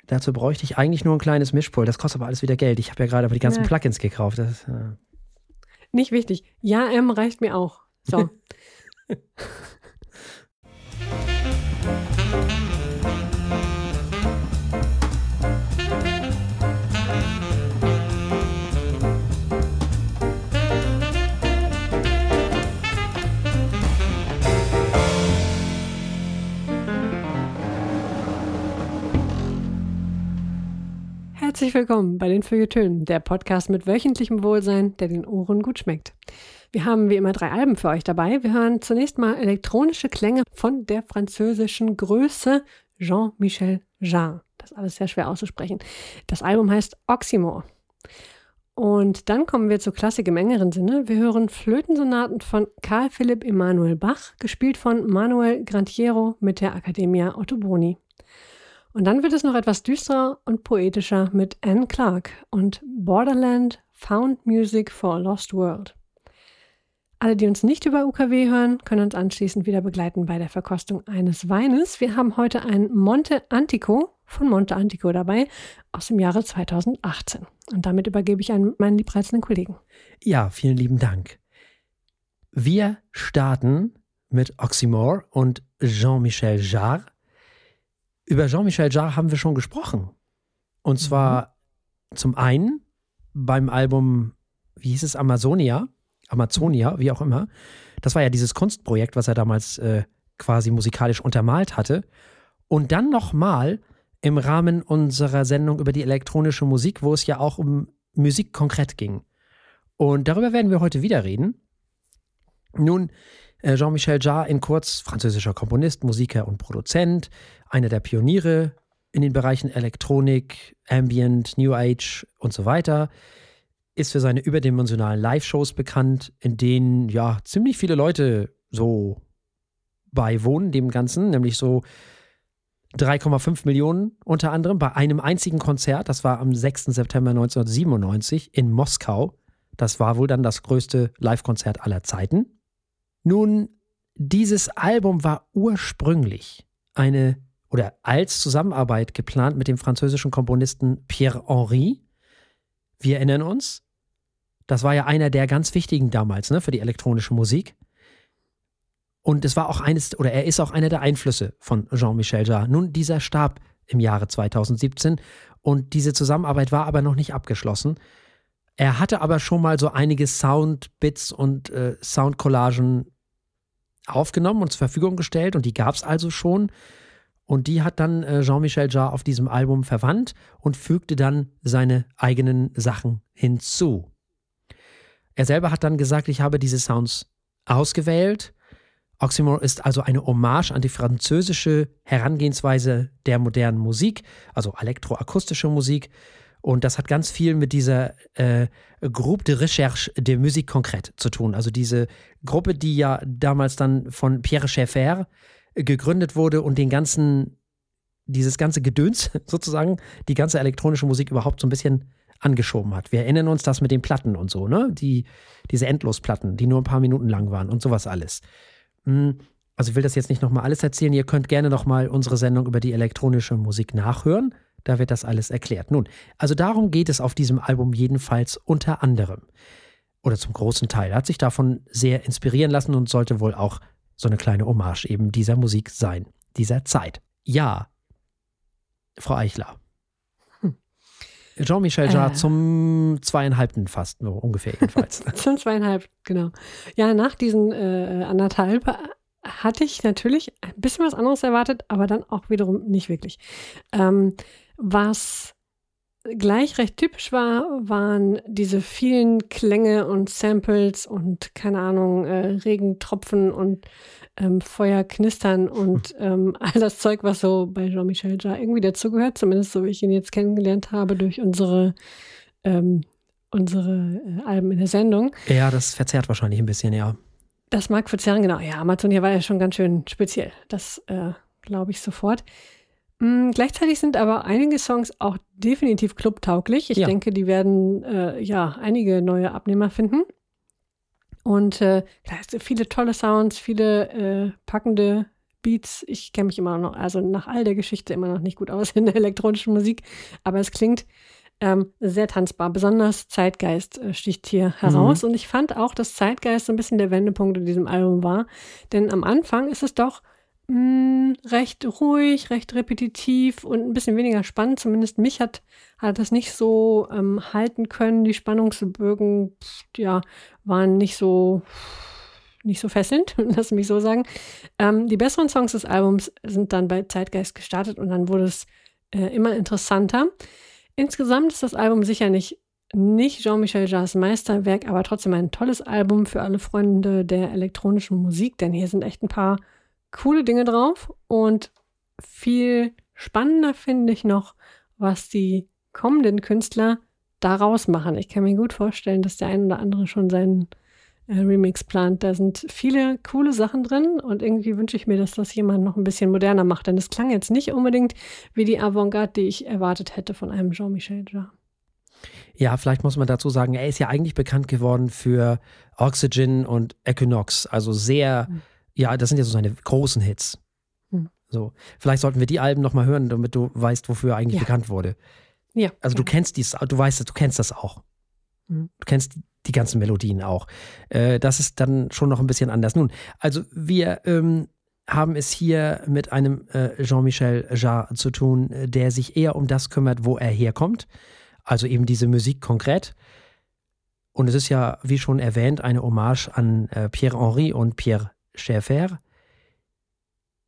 Speaker 1: Dazu bräuchte ich eigentlich nur ein kleines Mischpult. Das kostet aber alles wieder Geld. Ich habe ja gerade aber die ganzen
Speaker 2: Ja.
Speaker 1: Plugins gekauft. Das, äh,
Speaker 2: Nicht wichtig. Ja, M reicht mir auch. So. Herzlich willkommen bei den Feuilletönen, der Podcast mit wöchentlichem Wohlsein, der den Ohren gut schmeckt. Wir haben wie immer drei Alben für euch dabei. Wir hören zunächst mal elektronische Klänge von der französischen Größe Jean-Michel Jarre. Das ist alles sehr schwer auszusprechen. Das Album heißt Oxymore. Und dann kommen wir zur Klassik im engeren Sinne. Wir hören Flötensonaten von Karl Philipp Emanuel Bach, gespielt von Manuel Grantiero mit der Accademia Otto Boni. Und dann wird es noch etwas düsterer und poetischer mit Anne Clark und Borderland Found Music for a Lost World. Alle, die uns nicht über UKW hören, können uns anschließend wieder begleiten bei der Verkostung eines Weines. Wir haben heute ein Monte Antico von Monte Antico dabei aus dem Jahre 2018. Und damit übergebe ich an meinen liebreizenden Kollegen.
Speaker 1: ja, vielen lieben Dank. Wir starten mit Oxymore und Jean-Michel Jarre. Über Jean-Michel Jarre haben wir schon gesprochen. Und zwar zum einen beim Album, wie hieß es, Amazonia, Amazonia, wie auch immer. Das war ja dieses Kunstprojekt, was er damals äh, quasi musikalisch untermalt hatte. Und dann nochmal im Rahmen unserer Sendung über die elektronische Musik, wo es ja auch um Musik konkret ging. Und darüber werden wir heute wieder reden. Nun, Jean-Michel Jarre in kurz, französischer Komponist, Musiker und Produzent, einer der Pioniere in den Bereichen Elektronik, Ambient, New Age und so weiter, ist für seine überdimensionalen Live-Shows bekannt, in denen ja ziemlich viele Leute so beiwohnen, dem Ganzen, nämlich so 3,5 Millionen unter anderem bei einem einzigen Konzert. Das war am 6. September 1997 in Moskau. Das war wohl dann das größte Live-Konzert aller Zeiten. Nun, dieses Album war ursprünglich eine oder als Zusammenarbeit geplant mit dem französischen Komponisten Pierre Henry. Wir erinnern uns, das war ja einer der ganz wichtigen damals ne, für die elektronische Musik. Und es war auch eines, oder er ist auch einer der Einflüsse von Jean-Michel Jarre. Nun, dieser starb im Jahre 2017 und diese Zusammenarbeit war aber noch nicht abgeschlossen. Er hatte aber schon mal so einige Soundbits und äh, Soundcollagen aufgenommen und zur Verfügung gestellt und die gab es also schon. Und die hat dann äh, Jean-Michel Jarre auf diesem Album verwandt und fügte dann seine eigenen Sachen hinzu. Er selber hat dann gesagt, ich habe diese Sounds ausgewählt. Oxymore ist also eine Hommage an die französische Herangehensweise der modernen Musik, also elektroakustische Musik. Und das hat ganz viel mit dieser äh, Groupe de Recherche de Musique Concrète zu tun. Also diese Gruppe, die ja damals dann von Pierre Schaeffer gegründet wurde und den ganzen, dieses ganze Gedöns sozusagen, die ganze elektronische Musik überhaupt so ein bisschen angeschoben hat. Wir erinnern uns das mit den Platten und so, ne? Die, diese Endlosplatten, die nur ein paar Minuten lang waren und sowas alles. Hm, Also ich will das jetzt nicht nochmal alles erzählen. Ihr könnt gerne nochmal unsere Sendung über die elektronische Musik nachhören. Da wird das alles erklärt. Nun, also darum geht es auf diesem Album jedenfalls unter anderem. Oder zum großen Teil. Er hat sich davon sehr inspirieren lassen und sollte wohl auch so eine kleine Hommage eben dieser Musik sein, dieser Zeit. Ja, Frau Eichler. Jean-Michel Jarre
Speaker 2: Äh.
Speaker 1: zum zweieinhalbten fast, so ungefähr jedenfalls.
Speaker 2: Zum zweieinhalb, genau. Ja, nach diesen äh, anderthalb hatte ich natürlich ein bisschen was anderes erwartet, aber dann auch wiederum nicht wirklich. Ähm, was gleich recht typisch war, waren diese vielen Klänge und Samples und keine Ahnung, äh, Regentropfen und ähm, Feuer knistern und ähm, all das Zeug, was so bei Jean-Michel Jarre irgendwie dazugehört, zumindest so wie ich ihn jetzt kennengelernt habe durch unsere, ähm, unsere äh, Alben in der Sendung.
Speaker 1: Ja, das verzerrt wahrscheinlich ein bisschen, ja.
Speaker 2: Das mag verzerren, genau. Ja, Amazonia war ja schon ganz schön speziell. Das äh, glaube ich sofort. Mhm, gleichzeitig sind aber einige Songs auch definitiv clubtauglich. Ich ja. denke, die werden äh, ja einige neue Abnehmer finden. Und äh, viele tolle Sounds, viele äh, packende Beats. Ich kenne mich immer noch, also nach all der Geschichte immer noch nicht gut aus in der elektronischen Musik, aber es klingt ähm, sehr tanzbar. Besonders Zeitgeist äh, sticht hier heraus. Mhm. Und ich fand auch, dass Zeitgeist so ein bisschen der Wendepunkt in diesem Album war. Denn am Anfang ist es doch mh, mm, recht ruhig, recht repetitiv und ein bisschen weniger spannend. Zumindest mich hat, hat das nicht so ähm, halten können. Die Spannungsbögen, ja, waren nicht so nicht so fesselnd, lass mich so sagen. Ähm, die besseren Songs des Albums sind dann bei Zeitgeist gestartet und dann wurde es äh, immer interessanter. Insgesamt ist das Album sicher nicht, nicht Jean-Michel Jarres Meisterwerk, aber trotzdem ein tolles Album für alle Freunde der elektronischen Musik, denn hier sind echt ein paar coole Dinge drauf und viel spannender finde ich noch, was die kommenden Künstler daraus machen. Ich kann mir gut vorstellen, dass der ein oder andere schon seinen äh, Remix plant. Da sind viele coole Sachen drin und irgendwie wünsche ich mir, dass das jemand noch ein bisschen moderner macht, denn es klang jetzt nicht unbedingt wie die Avantgarde, die ich erwartet hätte von einem Jean-Michel Jarre.
Speaker 1: Ja, vielleicht muss man dazu sagen, er ist ja eigentlich bekannt geworden für Oxygen und Equinox, also sehr, mhm. Ja, das sind ja so seine großen Hits. Mhm. So, vielleicht sollten wir die Alben noch mal hören, damit du weißt, wofür er eigentlich ja. bekannt wurde. Ja. Also du kennst dies, du weißt, du kennst das auch. Mhm. Du kennst die ganzen Melodien auch. Äh, das ist dann schon noch ein bisschen anders. Nun, also wir ähm, haben es hier mit einem äh, Jean-Michel Jarre zu tun, äh, der sich eher um das kümmert, wo er herkommt. Also eben diese Musik konkret. Und es ist ja, wie schon erwähnt, eine Hommage an äh, Pierre-Henri und Pierre Schaeffer.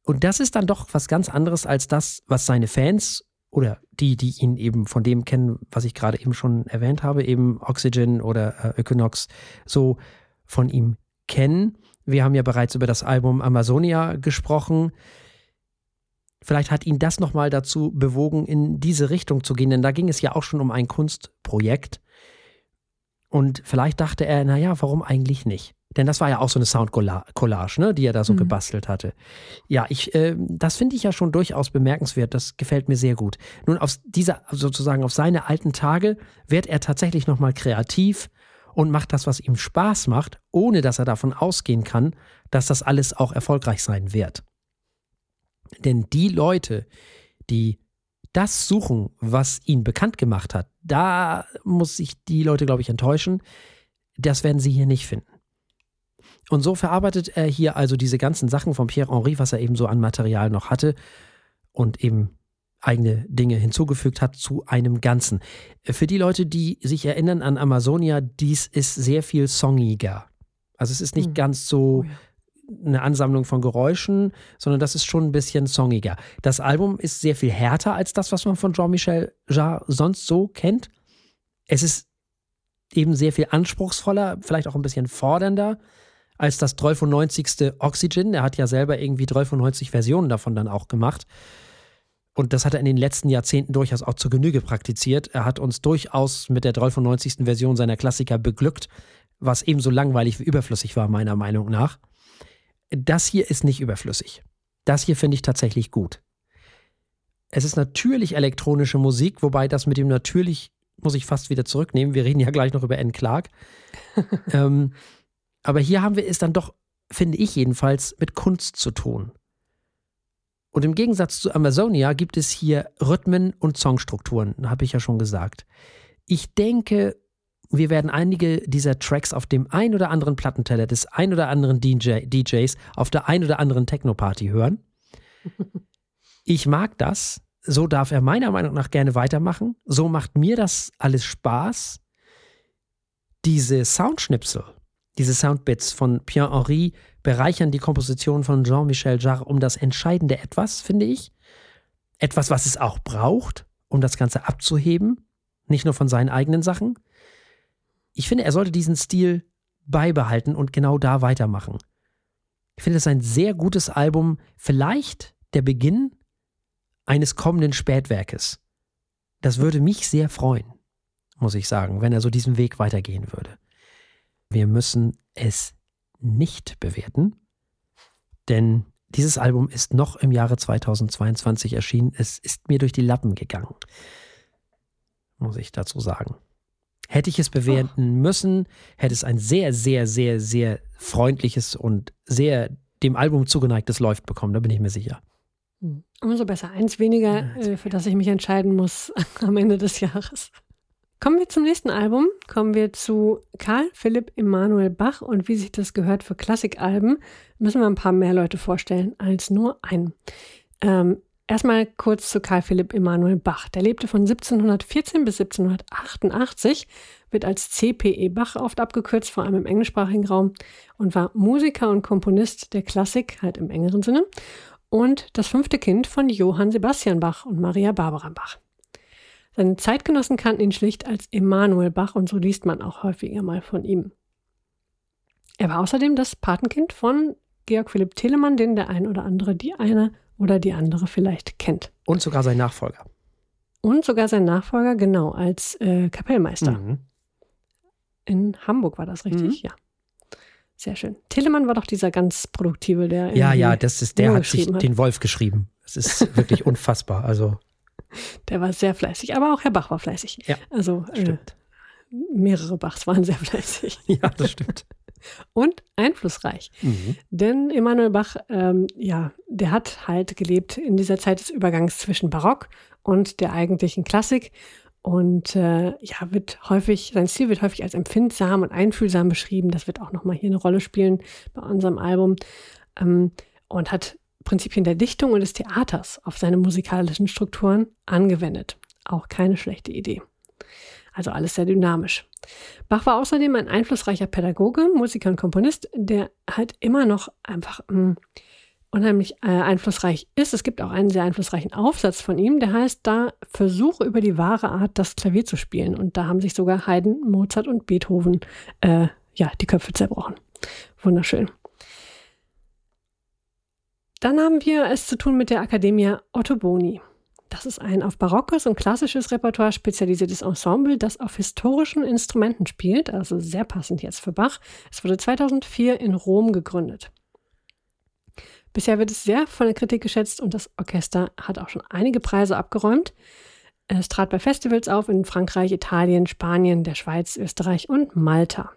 Speaker 1: Und das ist dann doch was ganz anderes als das, was seine Fans oder die, die ihn eben von dem kennen, was ich gerade eben schon erwähnt habe, eben Oxygen oder äh, Equinox, so von ihm kennen. Wir haben ja bereits über das Album Amazonia gesprochen. Vielleicht hat ihn das nochmal dazu bewogen, in diese Richtung zu gehen, denn da ging es ja auch schon um ein Kunstprojekt. Und vielleicht dachte er, naja, warum eigentlich nicht? Denn das war ja auch so eine Soundcollage, ne, die er da so mhm. gebastelt hatte. Ja, ich, äh, das finde ich ja schon durchaus bemerkenswert. Das gefällt mir sehr gut. Nun, auf dieser, sozusagen auf seine alten Tage wird er tatsächlich nochmal kreativ und macht das, was ihm Spaß macht, ohne dass er davon ausgehen kann, dass das alles auch erfolgreich sein wird. Denn die Leute, die das suchen, was ihn bekannt gemacht hat, da muss ich die Leute, glaube ich, enttäuschen. Das werden sie hier nicht finden. Und so verarbeitet er hier also diese ganzen Sachen von Pierre Henri, was er eben so an Material noch hatte und eben eigene Dinge hinzugefügt hat zu einem Ganzen. Für die Leute, die sich erinnern an Amazonia, dies ist sehr viel songiger. Also es ist nicht hm. ganz so oh, eine Ansammlung von Geräuschen, sondern das ist schon ein bisschen songiger. Das Album ist sehr viel härter als das, was man von Jean-Michel Jarre sonst so kennt. Es ist eben sehr viel anspruchsvoller, vielleicht auch ein bisschen fordernder als das 1290. Oxygen. Er hat ja selber irgendwie 1290 Versionen davon dann auch gemacht. Und das hat er in den letzten Jahrzehnten durchaus auch zur Genüge praktiziert. Er hat uns durchaus mit der 1290. Version seiner Klassiker beglückt, was ebenso langweilig wie überflüssig war, meiner Meinung nach. Das hier ist nicht überflüssig. Das hier finde ich tatsächlich gut. Es ist natürlich elektronische Musik, wobei das mit dem natürlich muss ich fast wieder zurücknehmen. Wir reden ja gleich noch über N. Clark. ähm, aber hier haben wir es dann doch, finde ich jedenfalls, mit Kunst zu tun. Und im Gegensatz zu Amazonia gibt es hier Rhythmen und Songstrukturen, habe ich ja schon gesagt. Ich denke, wir werden einige dieser Tracks auf dem ein oder anderen Plattenteller des ein oder anderen DJ, DJs auf der ein oder anderen Techno-Party hören. Ich mag das. So darf er meiner Meinung nach gerne weitermachen. So macht mir das alles Spaß. Diese Soundschnipsel, diese Soundbits von Pierre-Henri bereichern die Komposition von Jean-Michel Jarre um das entscheidende Etwas, finde ich. Etwas, was es auch braucht, um das Ganze abzuheben. Nicht nur von seinen eigenen Sachen. Ich finde, er sollte diesen Stil beibehalten und genau da weitermachen. Ich finde es ein sehr gutes Album, vielleicht der Beginn eines kommenden Spätwerkes. Das würde mich sehr freuen, muss ich sagen, wenn er so diesen Weg weitergehen würde. Wir müssen es nicht bewerten, denn dieses Album ist noch im Jahre 2022 erschienen. Es ist mir durch die Lappen gegangen, muss ich dazu sagen. Hätte ich es bewerten oh. müssen, hätte es ein sehr, sehr, sehr, sehr freundliches und sehr dem Album zugeneigtes Läuft bekommen, da bin ich mir sicher.
Speaker 2: Hm. Umso besser. Eins weniger, äh, für das ich mich entscheiden muss am Ende des Jahres. Kommen wir zum nächsten Album. Kommen wir zu Karl Philipp Emanuel Bach. Und wie sich das gehört für Klassikalben, müssen wir ein paar mehr Leute vorstellen als nur einen. Ähm, erstmal kurz zu Karl Philipp Emanuel Bach. Der lebte von 1714 bis 1788, wird als CPE Bach oft abgekürzt, vor allem im englischsprachigen Raum, und war Musiker und Komponist der Klassik, halt im engeren Sinne, und das fünfte Kind von Johann Sebastian Bach und Maria Barbara Bach. Seine Zeitgenossen kannten ihn schlicht als Emanuel Bach und so liest man auch häufiger mal von ihm. Er war außerdem das Patenkind von Georg Philipp Telemann, den der ein oder andere die eine oder die andere vielleicht kennt.
Speaker 1: Und sogar sein Nachfolger.
Speaker 2: Und sogar sein Nachfolger, genau, als äh, Kapellmeister. Mhm. In Hamburg war das richtig, mhm. ja. Sehr schön. Telemann war doch dieser ganz produktive, der.
Speaker 1: Ja, ja, das ist, der hat sich hat. den Wolf geschrieben. Das ist wirklich unfassbar. Also.
Speaker 2: Der war sehr fleißig, aber auch Herr Bach war fleißig.
Speaker 1: Ja.
Speaker 2: Also äh, mehrere Bachs waren sehr fleißig.
Speaker 1: Ja, das stimmt.
Speaker 2: Und einflussreich. Mhm. Denn Emanuel Bach, ähm, ja, der hat halt gelebt in dieser Zeit des Übergangs zwischen Barock und der eigentlichen Klassik. Und äh, ja, wird häufig, sein Stil wird häufig als empfindsam und einfühlsam beschrieben. Das wird auch nochmal hier eine Rolle spielen bei unserem Album. Ähm, und hat Prinzipien der Dichtung und des Theaters auf seine musikalischen Strukturen angewendet. Auch keine schlechte Idee. Also alles sehr dynamisch. Bach war außerdem ein einflussreicher Pädagoge, Musiker und Komponist, der halt immer noch einfach mh, hm, unheimlich äh, einflussreich ist. Es gibt auch einen sehr einflussreichen Aufsatz von ihm, der heißt da Versuche über die wahre Art, das Klavier zu spielen. Und da haben sich sogar Haydn, Mozart und Beethoven äh, ja, die Köpfe zerbrochen. Wunderschön. Dann haben wir es zu tun mit der Academia Ottoboni. Das ist ein auf barockes und klassisches Repertoire spezialisiertes Ensemble, das auf historischen Instrumenten spielt, also sehr passend jetzt für Bach. Es wurde 2004 in Rom gegründet. Bisher wird es sehr von der Kritik geschätzt und das Orchester hat auch schon einige Preise abgeräumt. Es trat bei Festivals auf in Frankreich, Italien, Spanien, der Schweiz, Österreich und Malta.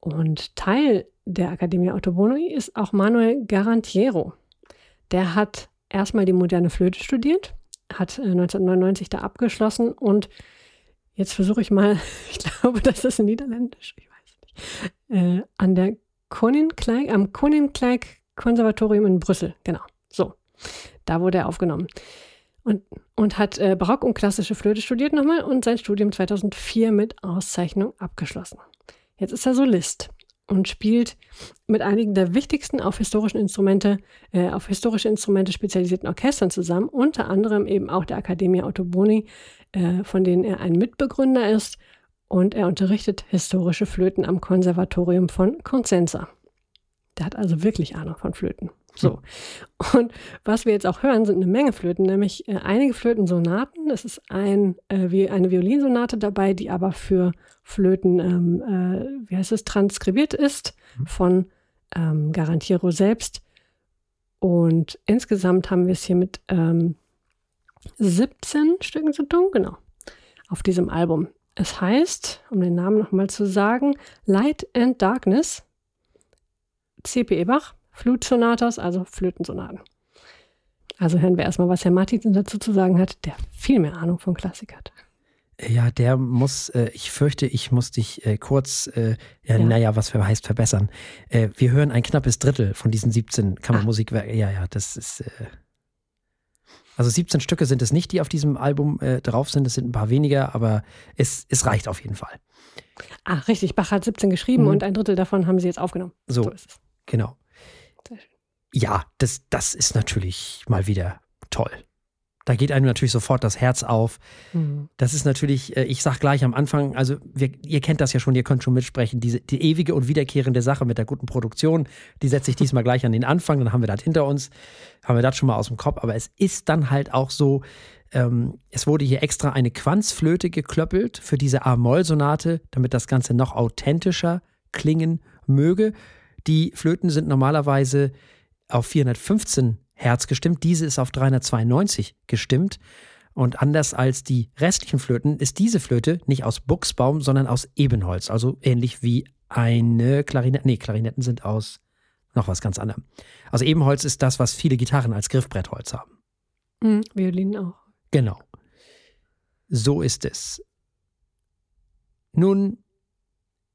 Speaker 2: Und Teil der Academia Ottoboni ist auch Manuel Garantiero. Der hat erstmal die moderne Flöte studiert, hat 1999 äh, da abgeschlossen und jetzt versuche ich mal, ich glaube, das ist niederländisch, ich weiß nicht, äh, an der Koninklijk, am Koninklijk Konservatorium in Brüssel, genau, so, da wurde er aufgenommen. Und, und hat äh, Barock und klassische Flöte studiert nochmal und sein Studium 2004 mit Auszeichnung abgeschlossen. Jetzt ist er Solist und spielt mit einigen der wichtigsten auf historischen Instrumente, äh, auf historische Instrumente spezialisierten Orchestern zusammen, unter anderem eben auch der Accademia Ottoboni, äh, von denen er ein Mitbegründer ist und er unterrichtet historische Flöten am Konservatorium von Consenza. Der hat also wirklich Ahnung von Flöten. So. Und was wir jetzt auch hören, sind eine Menge Flöten, nämlich äh, einige Flötensonaten. Es ist ein, äh, wie eine Violinsonate dabei, die aber für Flöten, ähm, äh, wie heißt es, transkribiert ist mhm. von ähm, Garantiero selbst. Und insgesamt haben wir es hier mit ähm, 17 Stücken zu tun, genau, auf diesem Album. Es heißt, um den Namen nochmal zu sagen, Light and Darkness, C.P.E. Bach, Flutsonatas, also Flötensonaten. Also hören wir erstmal, Herr Martin dazu zu sagen hat, der viel mehr Ahnung von Klassik hat.
Speaker 1: Ja, der muss, äh, ich fürchte, ich muss dich äh, kurz, äh, ja, ja. naja, was für heißt verbessern. Äh, wir hören ein knappes Drittel von diesen 17 Kammermusikwerken. Ja, ja, das ist. Äh, also 17 Stücke sind es nicht, die auf diesem Album äh, drauf sind. Es sind ein paar weniger, aber es, es reicht auf jeden Fall.
Speaker 2: Ah, richtig. Bach hat 17 geschrieben mhm. und ein Drittel davon haben sie jetzt aufgenommen.
Speaker 1: So, so ist es. Genau. Ja, das, das ist natürlich mal wieder toll. Da geht einem natürlich sofort das Herz auf. Mhm. Das ist natürlich, äh, ich sag gleich am Anfang, also wir, ihr kennt das ja schon, ihr könnt schon mitsprechen, diese, die ewige und wiederkehrende Sache mit der guten Produktion, die setze ich diesmal gleich an den Anfang, dann haben wir das hinter uns, haben wir das schon mal aus dem Kopf. Aber es ist dann halt auch so, ähm, es wurde hier extra eine Quanzflöte geklöppelt für diese A-Moll-Sonate, damit das Ganze noch authentischer klingen möge. Die Flöten sind normalerweise auf 415 Herz gestimmt. Diese ist auf 392 gestimmt. Und anders als die restlichen Flöten ist diese Flöte nicht aus Buchsbaum, sondern aus Ebenholz. Also ähnlich wie eine Klarinette. Nee, Klarinetten sind aus noch was ganz anderem. Also Ebenholz ist das, was viele Gitarren als Griffbrettholz haben.
Speaker 2: Mhm, Violinen auch.
Speaker 1: Genau. So ist es. Nun,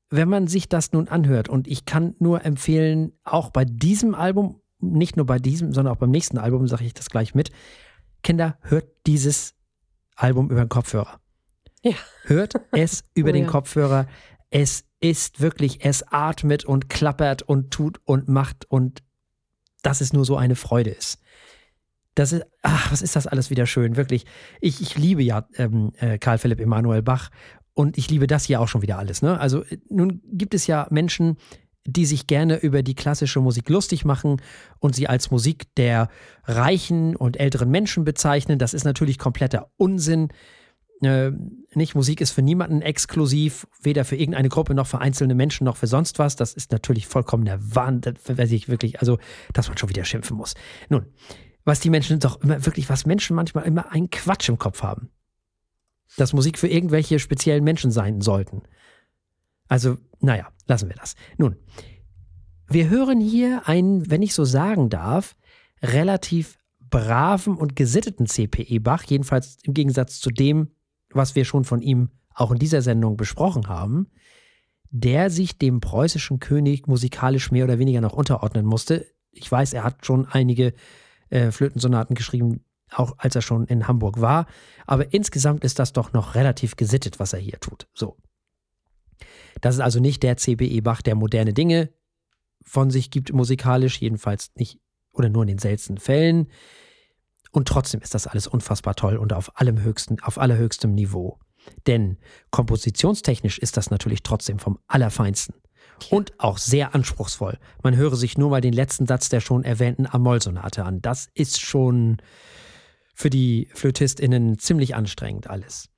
Speaker 1: wenn man sich das nun anhört, und ich kann nur empfehlen, auch bei diesem Album nicht nur bei diesem, sondern auch beim nächsten Album sage ich das gleich mit. Kinder, hört dieses Album über den Kopfhörer.
Speaker 2: Ja.
Speaker 1: Hört es über oh, den ja. Kopfhörer. Es ist wirklich, es atmet und klappert und tut und macht und dass es nur so eine Freude ist. Das ist, ach, was ist das alles wieder schön, wirklich. Ich, ich liebe ja ähm, äh, Karl Philipp Emanuel Bach und ich liebe das hier auch schon wieder alles. Ne? Also nun gibt es ja Menschen, die sich gerne über die klassische Musik lustig machen und sie als Musik der reichen und älteren Menschen bezeichnen. Das ist natürlich kompletter Unsinn. Äh, nicht Musik ist für niemanden exklusiv, weder für irgendeine Gruppe noch für einzelne Menschen noch für sonst was. Das ist natürlich vollkommen der Wahnsinn, weiß ich wirklich, also, dass man schon wieder schimpfen muss. Nun, was die Menschen doch immer wirklich, was Menschen manchmal immer einen Quatsch im Kopf haben. Dass Musik für irgendwelche speziellen Menschen sein sollten. Also, naja, lassen wir das. Nun, wir hören hier einen, wenn ich so sagen darf, relativ braven und gesitteten CPE Bach, jedenfalls im Gegensatz zu dem, was wir schon von ihm auch in dieser Sendung besprochen haben, der sich dem preußischen König musikalisch mehr oder weniger noch unterordnen musste. Ich weiß, er hat schon einige äh, Flötensonaten geschrieben, auch als er schon in Hamburg war, aber insgesamt ist das doch noch relativ gesittet, was er hier tut. So. Das ist also nicht der CBE Bach, der moderne Dinge von sich gibt, musikalisch, jedenfalls nicht oder nur in den seltensten Fällen. Und trotzdem ist das alles unfassbar toll und auf allem höchsten, auf allerhöchstem Niveau. Denn kompositionstechnisch ist das natürlich trotzdem vom Allerfeinsten. Und auch sehr anspruchsvoll. Man höre sich nur mal den letzten Satz der schon erwähnten Amol-Sonate an. Das ist schon für die FlötistInnen ziemlich anstrengend alles.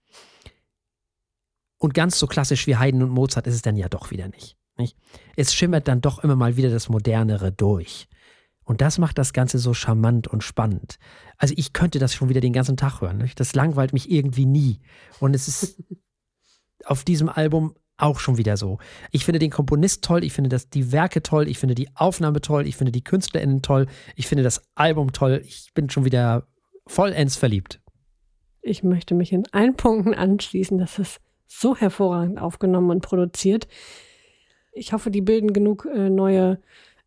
Speaker 1: Und ganz so klassisch wie Haydn und Mozart ist es dann ja doch wieder nicht, nicht. Es schimmert dann doch immer mal wieder das Modernere durch. Und das macht das Ganze so charmant und spannend. Also ich könnte das schon wieder den ganzen Tag hören. Nicht? Das langweilt mich irgendwie nie. Und es ist auf diesem Album auch schon wieder so. Ich finde den Komponist toll, ich finde das, die Werke toll, ich finde die Aufnahme toll, ich finde die KünstlerInnen toll, ich finde das Album toll. Ich bin schon wieder vollends verliebt.
Speaker 2: Ich möchte mich in allen Punkten anschließen, dass es so hervorragend aufgenommen und produziert. Ich hoffe, die bilden genug äh, neue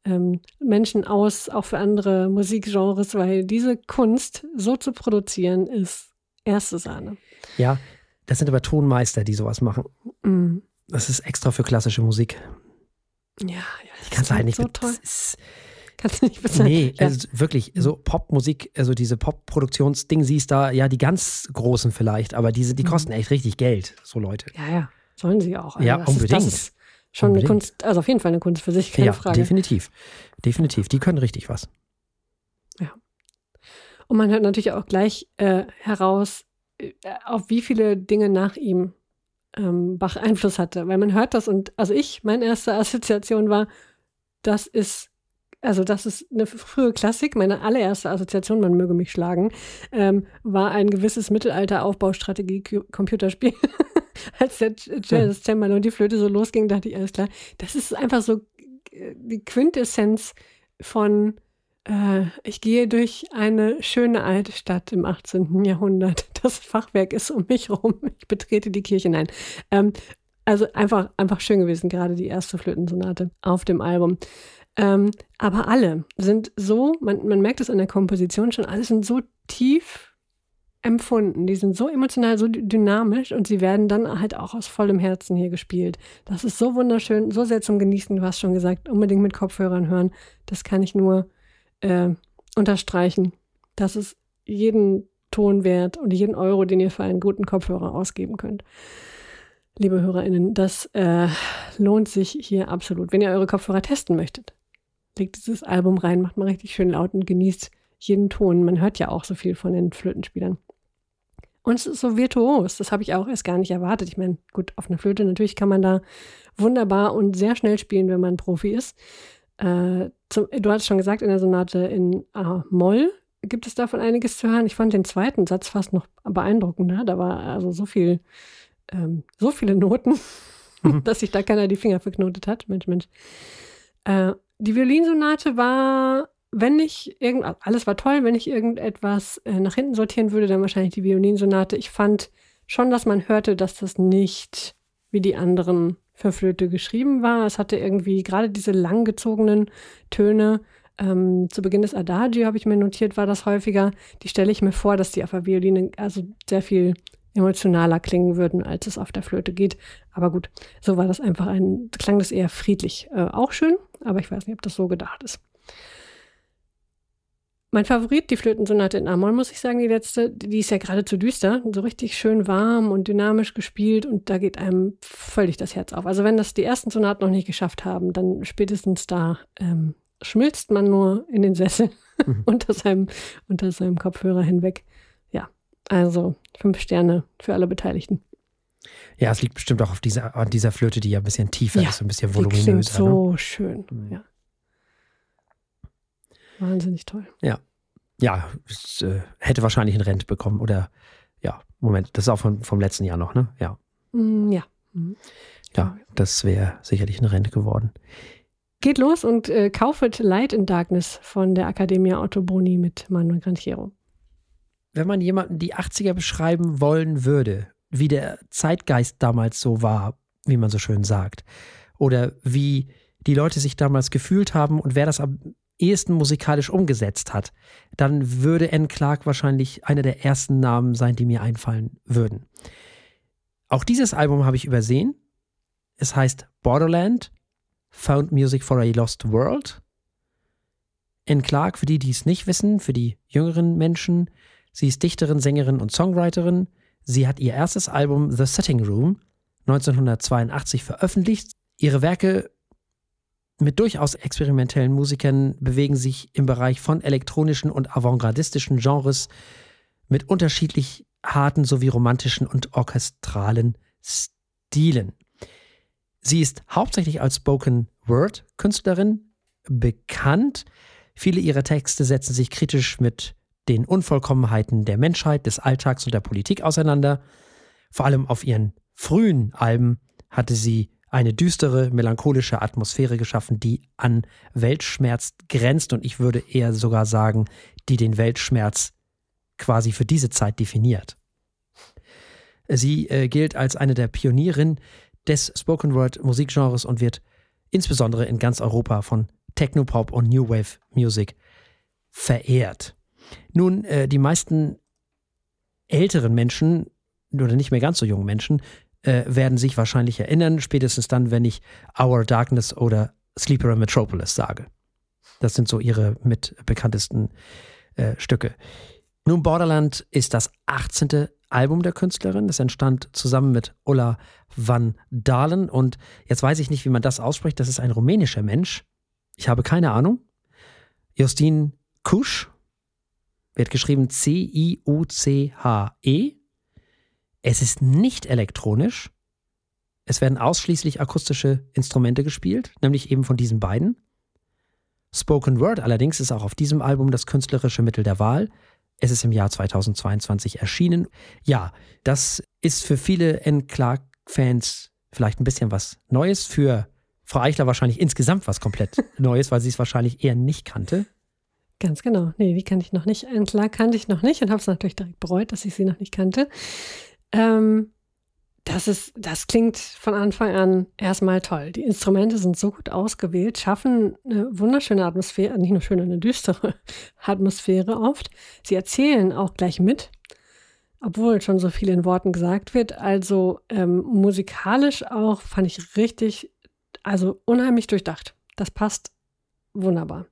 Speaker 2: ähm, Menschen aus, auch für andere Musikgenres, weil diese Kunst so zu produzieren ist erste Sahne.
Speaker 1: Ja, das sind aber Tonmeister, die sowas machen. Mm. Das ist extra für klassische Musik.
Speaker 2: Ja, ja.
Speaker 1: Das die kannst du halt nicht.
Speaker 2: So toll. Ist, Kannst du nicht bezahlen.
Speaker 1: Nee, ja. also wirklich, so Popmusik, also diese Pop-Produktionsding siehst da, ja, die ganz großen vielleicht, aber diese, die mhm. kosten echt richtig Geld, so Leute.
Speaker 2: Ja, ja, sollen sie auch.
Speaker 1: Also ja, das unbedingt. Ist, das ist
Speaker 2: schon unbedingt. eine Kunst, also auf jeden Fall eine Kunst für sich, keine
Speaker 1: ja,
Speaker 2: Frage.
Speaker 1: definitiv. Definitiv, die können richtig was.
Speaker 2: Ja. Und man hört natürlich auch gleich äh, heraus, äh, auf wie viele Dinge nach ihm ähm, Bach Einfluss hatte. Weil man hört das und, also ich, meine erste Assoziation war, das ist also das ist eine frühe Klassik. Meine allererste Assoziation, man möge mich schlagen, ähm, war ein gewisses Mittelalter-Aufbaustrategie-Computerspiel. Als der Jazz Cembalo und die Flöte so losging, dachte ich, alles klar, das ist einfach so äh, die Quintessenz von äh, ich gehe durch eine schöne alte Stadt im 18. Jahrhundert. Das Fachwerk ist um mich rum. Ich betrete die Kirche. Nein. Ähm, also einfach, einfach schön gewesen, gerade die erste Flötensonate auf dem Album. Ähm, aber alle sind so, man, man merkt es an der Komposition schon, alle sind so tief empfunden. Die sind so emotional, so dynamisch und sie werden dann halt auch aus vollem Herzen hier gespielt. Das ist so wunderschön, so sehr zum Genießen. Du hast schon gesagt, unbedingt mit Kopfhörern hören. Das kann ich nur äh, unterstreichen. Das ist jeden Ton wert und jeden Euro, den ihr für einen guten Kopfhörer ausgeben könnt. Liebe HörerInnen, das äh, lohnt sich hier absolut. Wenn ihr eure Kopfhörer testen möchtet, legt dieses Album rein, macht mal richtig schön laut und genießt jeden Ton. Man hört ja auch so viel von den Flötenspielern. Und es ist so virtuos, das habe ich auch erst gar nicht erwartet. Ich meine, gut, auf einer Flöte natürlich kann man da wunderbar und sehr schnell spielen, wenn man Profi ist. Äh, zum, du hast schon gesagt, in der Sonate in A-Moll gibt es davon einiges zu hören. Ich fand den zweiten Satz fast noch beeindruckender. Da war also so viel, ähm, so viele Noten, mhm. dass sich da keiner die Finger verknotet hat. Mensch, Mensch. Äh, die Violinsonate war, wenn ich irgend, alles war toll, wenn ich irgendetwas äh, nach hinten sortieren würde, dann wahrscheinlich die Violinsonate. Ich fand schon, dass man hörte, dass das nicht wie die anderen für Flöte geschrieben war. Es hatte irgendwie gerade diese langgezogenen Töne. Ähm, zu Beginn des Adagio habe ich mir notiert, war das häufiger. Die stelle ich mir vor, dass die auf der Violine also sehr viel emotionaler klingen würden, als es auf der Flöte geht. Aber gut, so war das einfach ein, klang das eher friedlich. Äh, auch schön, aber ich weiß nicht, ob das so gedacht ist. Mein Favorit, die Flötensonate in Amol, muss ich sagen, die letzte, die ist ja geradezu düster, so richtig schön warm und dynamisch gespielt und da geht einem völlig das Herz auf. Also wenn das die ersten Sonaten noch nicht geschafft haben, dann spätestens da ähm, schmilzt man nur in den Sessel unter, seinem, unter seinem Kopfhörer hinweg. Ja, also fünf Sterne für alle Beteiligten.
Speaker 1: Ja, es liegt bestimmt auch auf dieser, an dieser Flöte, die ja ein bisschen tiefer ja, ist, ein bisschen voluminöser.
Speaker 2: Die klingt so ne? schön, mhm. ja. Wahnsinnig toll.
Speaker 1: Ja. Ja, es, äh, hätte wahrscheinlich ein Rent bekommen oder ja, Moment, das ist auch von, vom letzten Jahr noch, ne? Ja.
Speaker 2: Mm, ja. Mhm.
Speaker 1: Ja, das wäre sicherlich ein Rent geworden.
Speaker 2: Geht los und äh, kaufet Light in Darkness von der Academia Otto Boni mit Manuel Grantiero.
Speaker 1: Wenn man jemanden die 80er beschreiben wollen würde, wie der Zeitgeist damals so war, wie man so schön sagt, oder wie die Leute sich damals gefühlt haben und wer das am ehesten musikalisch umgesetzt hat, dann würde N. Clark wahrscheinlich einer der ersten Namen sein, die mir einfallen würden. Auch dieses Album habe ich übersehen. Es heißt Borderland, Found Music for a Lost World. N. Clark, für die, die es nicht wissen, für die jüngeren Menschen, sie ist Dichterin, Sängerin und Songwriterin. Sie hat ihr erstes Album The Setting Room 1982 veröffentlicht. Ihre Werke mit durchaus experimentellen Musikern bewegen sich im Bereich von elektronischen und avantgardistischen Genres mit unterschiedlich harten sowie romantischen und orchestralen Stilen. Sie ist hauptsächlich als Spoken Word Künstlerin bekannt. Viele ihrer Texte setzen sich kritisch mit den Unvollkommenheiten der Menschheit, des Alltags und der Politik auseinander. Vor allem auf ihren frühen Alben hatte sie eine düstere, melancholische Atmosphäre geschaffen, die an Weltschmerz grenzt und ich würde eher sogar sagen, die den Weltschmerz quasi für diese Zeit definiert. Sie äh, gilt als eine der Pionierinnen des Spoken Word Musikgenres und wird insbesondere in ganz Europa von Technopop und New Wave Music verehrt. Nun, äh, die meisten älteren Menschen oder nicht mehr ganz so jungen Menschen äh, werden sich wahrscheinlich erinnern, spätestens dann, wenn ich Our Darkness oder Sleeper in Metropolis sage. Das sind so ihre mit bekanntesten äh, Stücke. Nun, Borderland ist das 18. Album der Künstlerin. Es entstand zusammen mit Ulla van Dalen und jetzt weiß ich nicht, wie man das ausspricht. Das ist ein rumänischer Mensch. Ich habe keine Ahnung. Justin Kusch wird geschrieben C-I-U-C-H-E. Es ist nicht elektronisch. Es werden ausschließlich akustische Instrumente gespielt, nämlich eben von diesen beiden. Spoken Word allerdings ist auch auf diesem Album das künstlerische Mittel der Wahl. Es ist im Jahr 2022 erschienen. Ja, das ist für viele N. Clark-Fans vielleicht ein bisschen was Neues. Für Frau Eichler wahrscheinlich insgesamt was komplett Neues, weil sie es wahrscheinlich eher nicht kannte.
Speaker 2: Ganz genau. Nee, die kannte ich noch nicht. N. Clark kannte ich noch nicht und habe es natürlich direkt bereut, dass ich sie noch nicht kannte. Ähm, das ist, das klingt von Anfang an erstmal toll. Die Instrumente sind so gut ausgewählt, schaffen eine wunderschöne Atmosphäre, nicht nur schön, eine düstere Atmosphäre oft. Sie erzählen auch gleich mit, obwohl schon so viel in Worten gesagt wird. Also ähm, musikalisch auch fand ich richtig, also unheimlich durchdacht. Das passt wunderbar.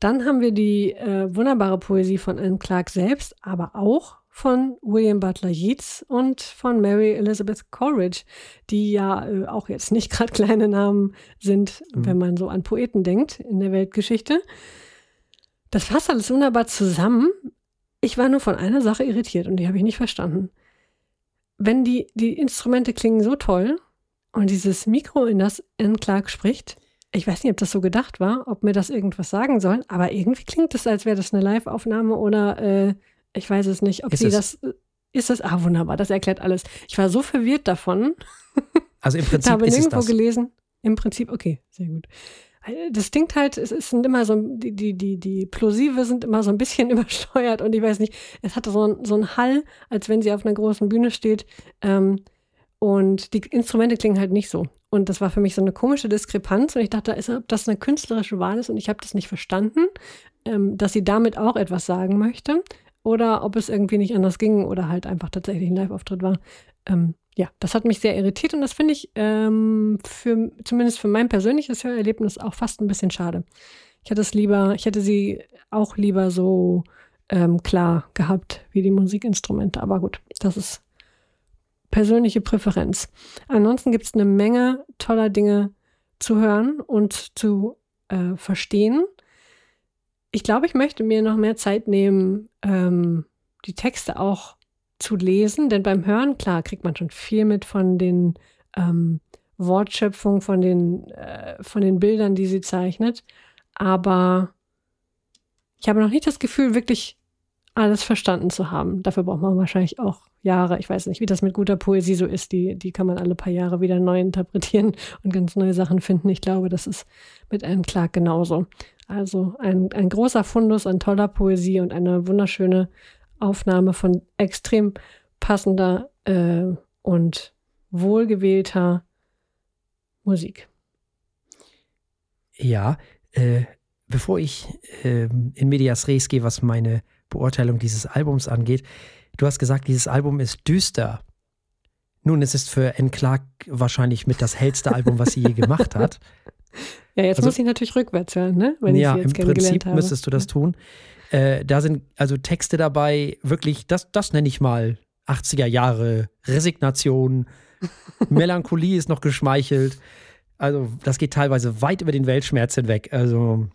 Speaker 2: Dann haben wir die äh, wunderbare Poesie von Anne Clark selbst, aber auch von William Butler Yeats und von Mary Elizabeth Coleridge, die ja äh, auch jetzt nicht gerade kleine Namen sind, mhm. wenn man so an Poeten denkt in der Weltgeschichte. Das passt alles wunderbar zusammen. Ich war nur von einer Sache irritiert und die habe ich nicht verstanden. Wenn die, die Instrumente klingen so toll und dieses Mikro, in das Anne Clark spricht, ich weiß nicht, ob das so gedacht war, ob mir das irgendwas sagen soll, aber irgendwie klingt es, als wäre das eine Live-Aufnahme oder äh, ich weiß es nicht, ob ist sie es? das. Äh, ist das? Ah, wunderbar, das erklärt alles. Ich war so verwirrt davon.
Speaker 1: Also im Prinzip. ich habe nirgendwo
Speaker 2: gelesen. Im Prinzip, okay, sehr gut. Äh, das klingt halt, es sind immer so, die, die, die, die Plosive sind immer so ein bisschen übersteuert und ich weiß nicht, es hatte so, ein, so einen Hall, als wenn sie auf einer großen Bühne steht. Ähm, und die Instrumente klingen halt nicht so. Und das war für mich so eine komische Diskrepanz. Und ich dachte, ob das eine künstlerische Wahl ist und ich habe das nicht verstanden, ähm, dass sie damit auch etwas sagen möchte. Oder ob es irgendwie nicht anders ging oder halt einfach tatsächlich ein Live-Auftritt war. Ähm, ja, das hat mich sehr irritiert und das finde ich ähm, für, zumindest für mein persönliches Hörerlebnis auch fast ein bisschen schade. Ich hätte es lieber, ich hätte sie auch lieber so ähm, klar gehabt wie die Musikinstrumente. Aber gut, das ist persönliche Präferenz. Ansonsten gibt es eine Menge toller Dinge zu hören und zu äh, verstehen. Ich glaube, ich möchte mir noch mehr Zeit nehmen, ähm, die Texte auch zu lesen, denn beim Hören, klar, kriegt man schon viel mit von den ähm, Wortschöpfungen, von den, äh, von den Bildern, die sie zeichnet. Aber ich habe noch nicht das Gefühl, wirklich alles verstanden zu haben. Dafür braucht man wahrscheinlich auch Jahre. Ich weiß nicht, wie das mit guter Poesie so ist. Die, die kann man alle paar Jahre wieder neu interpretieren und ganz neue Sachen finden. Ich glaube, das ist mit Anne Clark genauso. Also ein, ein großer Fundus an toller Poesie und eine wunderschöne Aufnahme von extrem passender äh, und wohlgewählter Musik.
Speaker 1: Ja, äh, bevor ich äh, in Medias Res gehe, was meine Beurteilung dieses Albums angeht, du hast gesagt, dieses Album ist düster. Nun, es ist für N. Clark wahrscheinlich mit das hellste Album, was sie je gemacht hat.
Speaker 2: Ja, jetzt also, muss ich natürlich rückwärts hören, ne?
Speaker 1: Wenn ja, ich sie jetzt im Prinzip habe. müsstest du das tun. Äh, da sind also Texte dabei, wirklich, das, das nenne ich mal 80er Jahre, Resignation, Melancholie ist noch geschmeichelt. Also, das geht teilweise weit über den Weltschmerz hinweg. Also,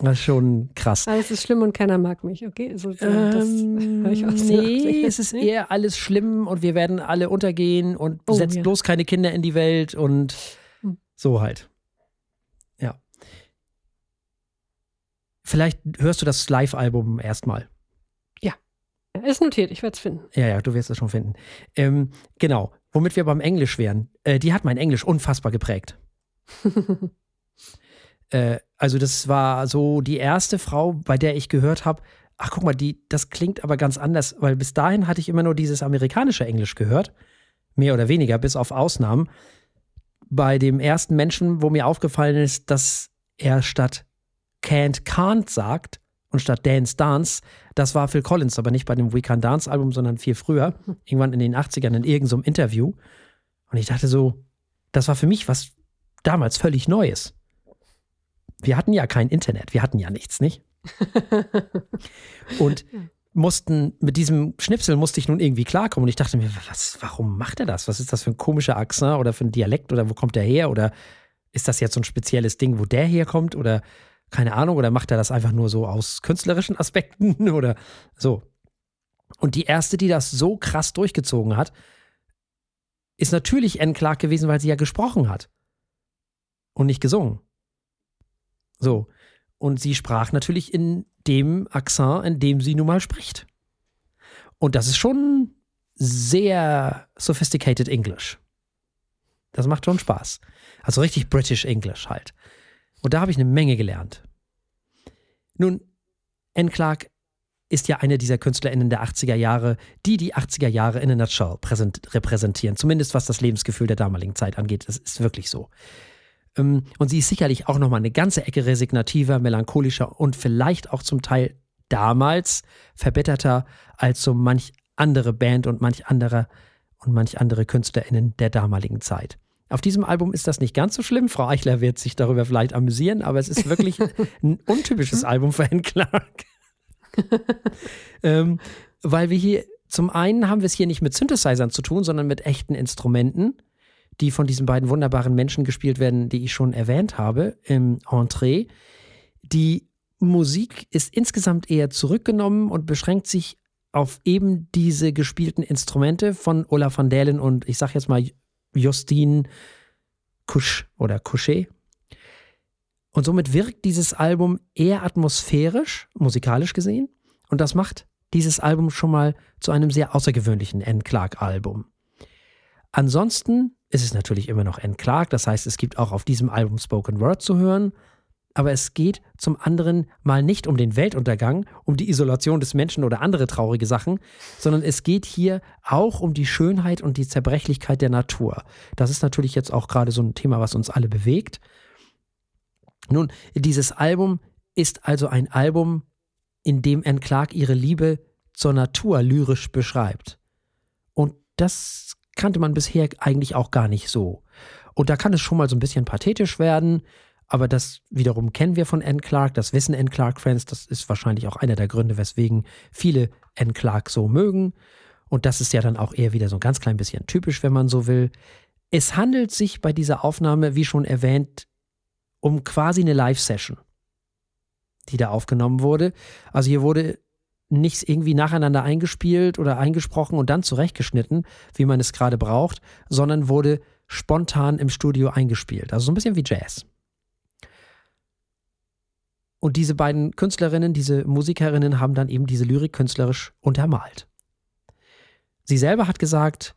Speaker 1: das ist schon krass.
Speaker 2: Alles ist schlimm und keiner mag mich, okay? So,
Speaker 1: so, ähm, nee, es ist eher alles schlimm und wir werden alle untergehen und oh, setzt ja. bloß keine Kinder in die Welt und hm. so halt. Vielleicht hörst du das Live-Album erstmal.
Speaker 2: Ja, ist notiert, ich werde es finden.
Speaker 1: Ja, ja, du wirst es schon finden. Ähm, genau, womit wir beim Englisch wären. Äh, die hat mein Englisch unfassbar geprägt. äh, also das war so die erste Frau, bei der ich gehört habe, ach guck mal, die, das klingt aber ganz anders, weil bis dahin hatte ich immer nur dieses amerikanische Englisch gehört. Mehr oder weniger, bis auf Ausnahmen. Bei dem ersten Menschen, wo mir aufgefallen ist, dass er statt Can't Can't sagt und statt Dance Dance, das war Phil Collins, aber nicht bei dem We Can Dance Album, sondern viel früher, irgendwann in den 80ern in irgendeinem Interview. Und ich dachte so, das war für mich was damals völlig Neues. Wir hatten ja kein Internet, wir hatten ja nichts, nicht? und mussten, mit diesem Schnipsel musste ich nun irgendwie klarkommen. Und ich dachte mir, was, warum macht er das? Was ist das für ein komischer Akzent oder für ein Dialekt oder wo kommt der her? Oder ist das jetzt so ein spezielles Ding, wo der herkommt? Oder keine Ahnung, oder macht er das einfach nur so aus künstlerischen Aspekten oder so. Und die erste, die das so krass durchgezogen hat, ist natürlich Anne Clark gewesen, weil sie ja gesprochen hat und nicht gesungen. So. Und sie sprach natürlich in dem Akzent, in dem sie nun mal spricht. Und das ist schon sehr sophisticated English. Das macht schon Spaß. Also richtig British English halt. Und da habe ich eine Menge gelernt. Nun, Anne Clark ist ja eine dieser KünstlerInnen der 80er Jahre, die die 80er Jahre in a nutshell repräsentieren. Zumindest was das Lebensgefühl der damaligen Zeit angeht. Das ist wirklich so. Ähm, und sie ist sicherlich auch nochmal eine ganze Ecke resignativer, melancholischer und vielleicht auch zum Teil damals verbitterter als so manch andere Band und manch andere und manch andere KünstlerInnen der damaligen Zeit. Auf diesem Album ist das nicht ganz so schlimm. Frau Eichler wird sich darüber vielleicht amüsieren, aber es ist wirklich ein untypisches Album für Anne Clark. ähm, weil wir hier, zum einen haben wir es hier nicht mit Synthesizern zu tun, sondern mit echten Instrumenten, die von diesen beiden wunderbaren Menschen gespielt werden, die ich schon erwähnt habe im Entree. Die Musik ist insgesamt eher zurückgenommen und beschränkt sich auf eben diese gespielten Instrumente von Olaf van Dalen und ich sag jetzt mal Justine Kusch oder Couchet. Und somit wirkt dieses Album eher atmosphärisch, musikalisch gesehen. Und das macht dieses Album schon mal zu einem sehr außergewöhnlichen N. Clark-Album. Ansonsten ist es natürlich immer noch. Clark, das heißt, es gibt auch auf diesem Album Spoken Word zu hören. Aber es geht zum anderen mal nicht um den Weltuntergang, um die Isolation des Menschen oder andere traurige Sachen, sondern es geht hier auch um die Schönheit und die Zerbrechlichkeit der Natur. Das ist natürlich jetzt auch gerade so ein Thema, was uns alle bewegt. Nun, dieses Album ist also ein Album, in dem Anne Clark ihre Liebe zur Natur lyrisch beschreibt. Und das kannte man bisher eigentlich auch gar nicht so. Und da kann es schon mal so ein bisschen pathetisch werden, aber das wiederum kennen wir von Anne Clark, das wissen Anne Clark-Fans, das ist wahrscheinlich auch einer der Gründe, weswegen viele Anne Clark so mögen. Und das ist ja dann auch eher wieder so ein ganz klein bisschen typisch, wenn man so will. Es handelt sich bei dieser Aufnahme, wie schon erwähnt, um quasi eine Live-Session die da aufgenommen wurde. Also hier wurde nichts irgendwie nacheinander eingespielt oder eingesprochen und dann zurechtgeschnitten, wie man es gerade braucht, sondern wurde spontan im Studio eingespielt. Also so ein bisschen wie Jazz. Und diese beiden Künstlerinnen, diese Musikerinnen haben dann eben diese Lyrik künstlerisch untermalt. Sie selber hat gesagt,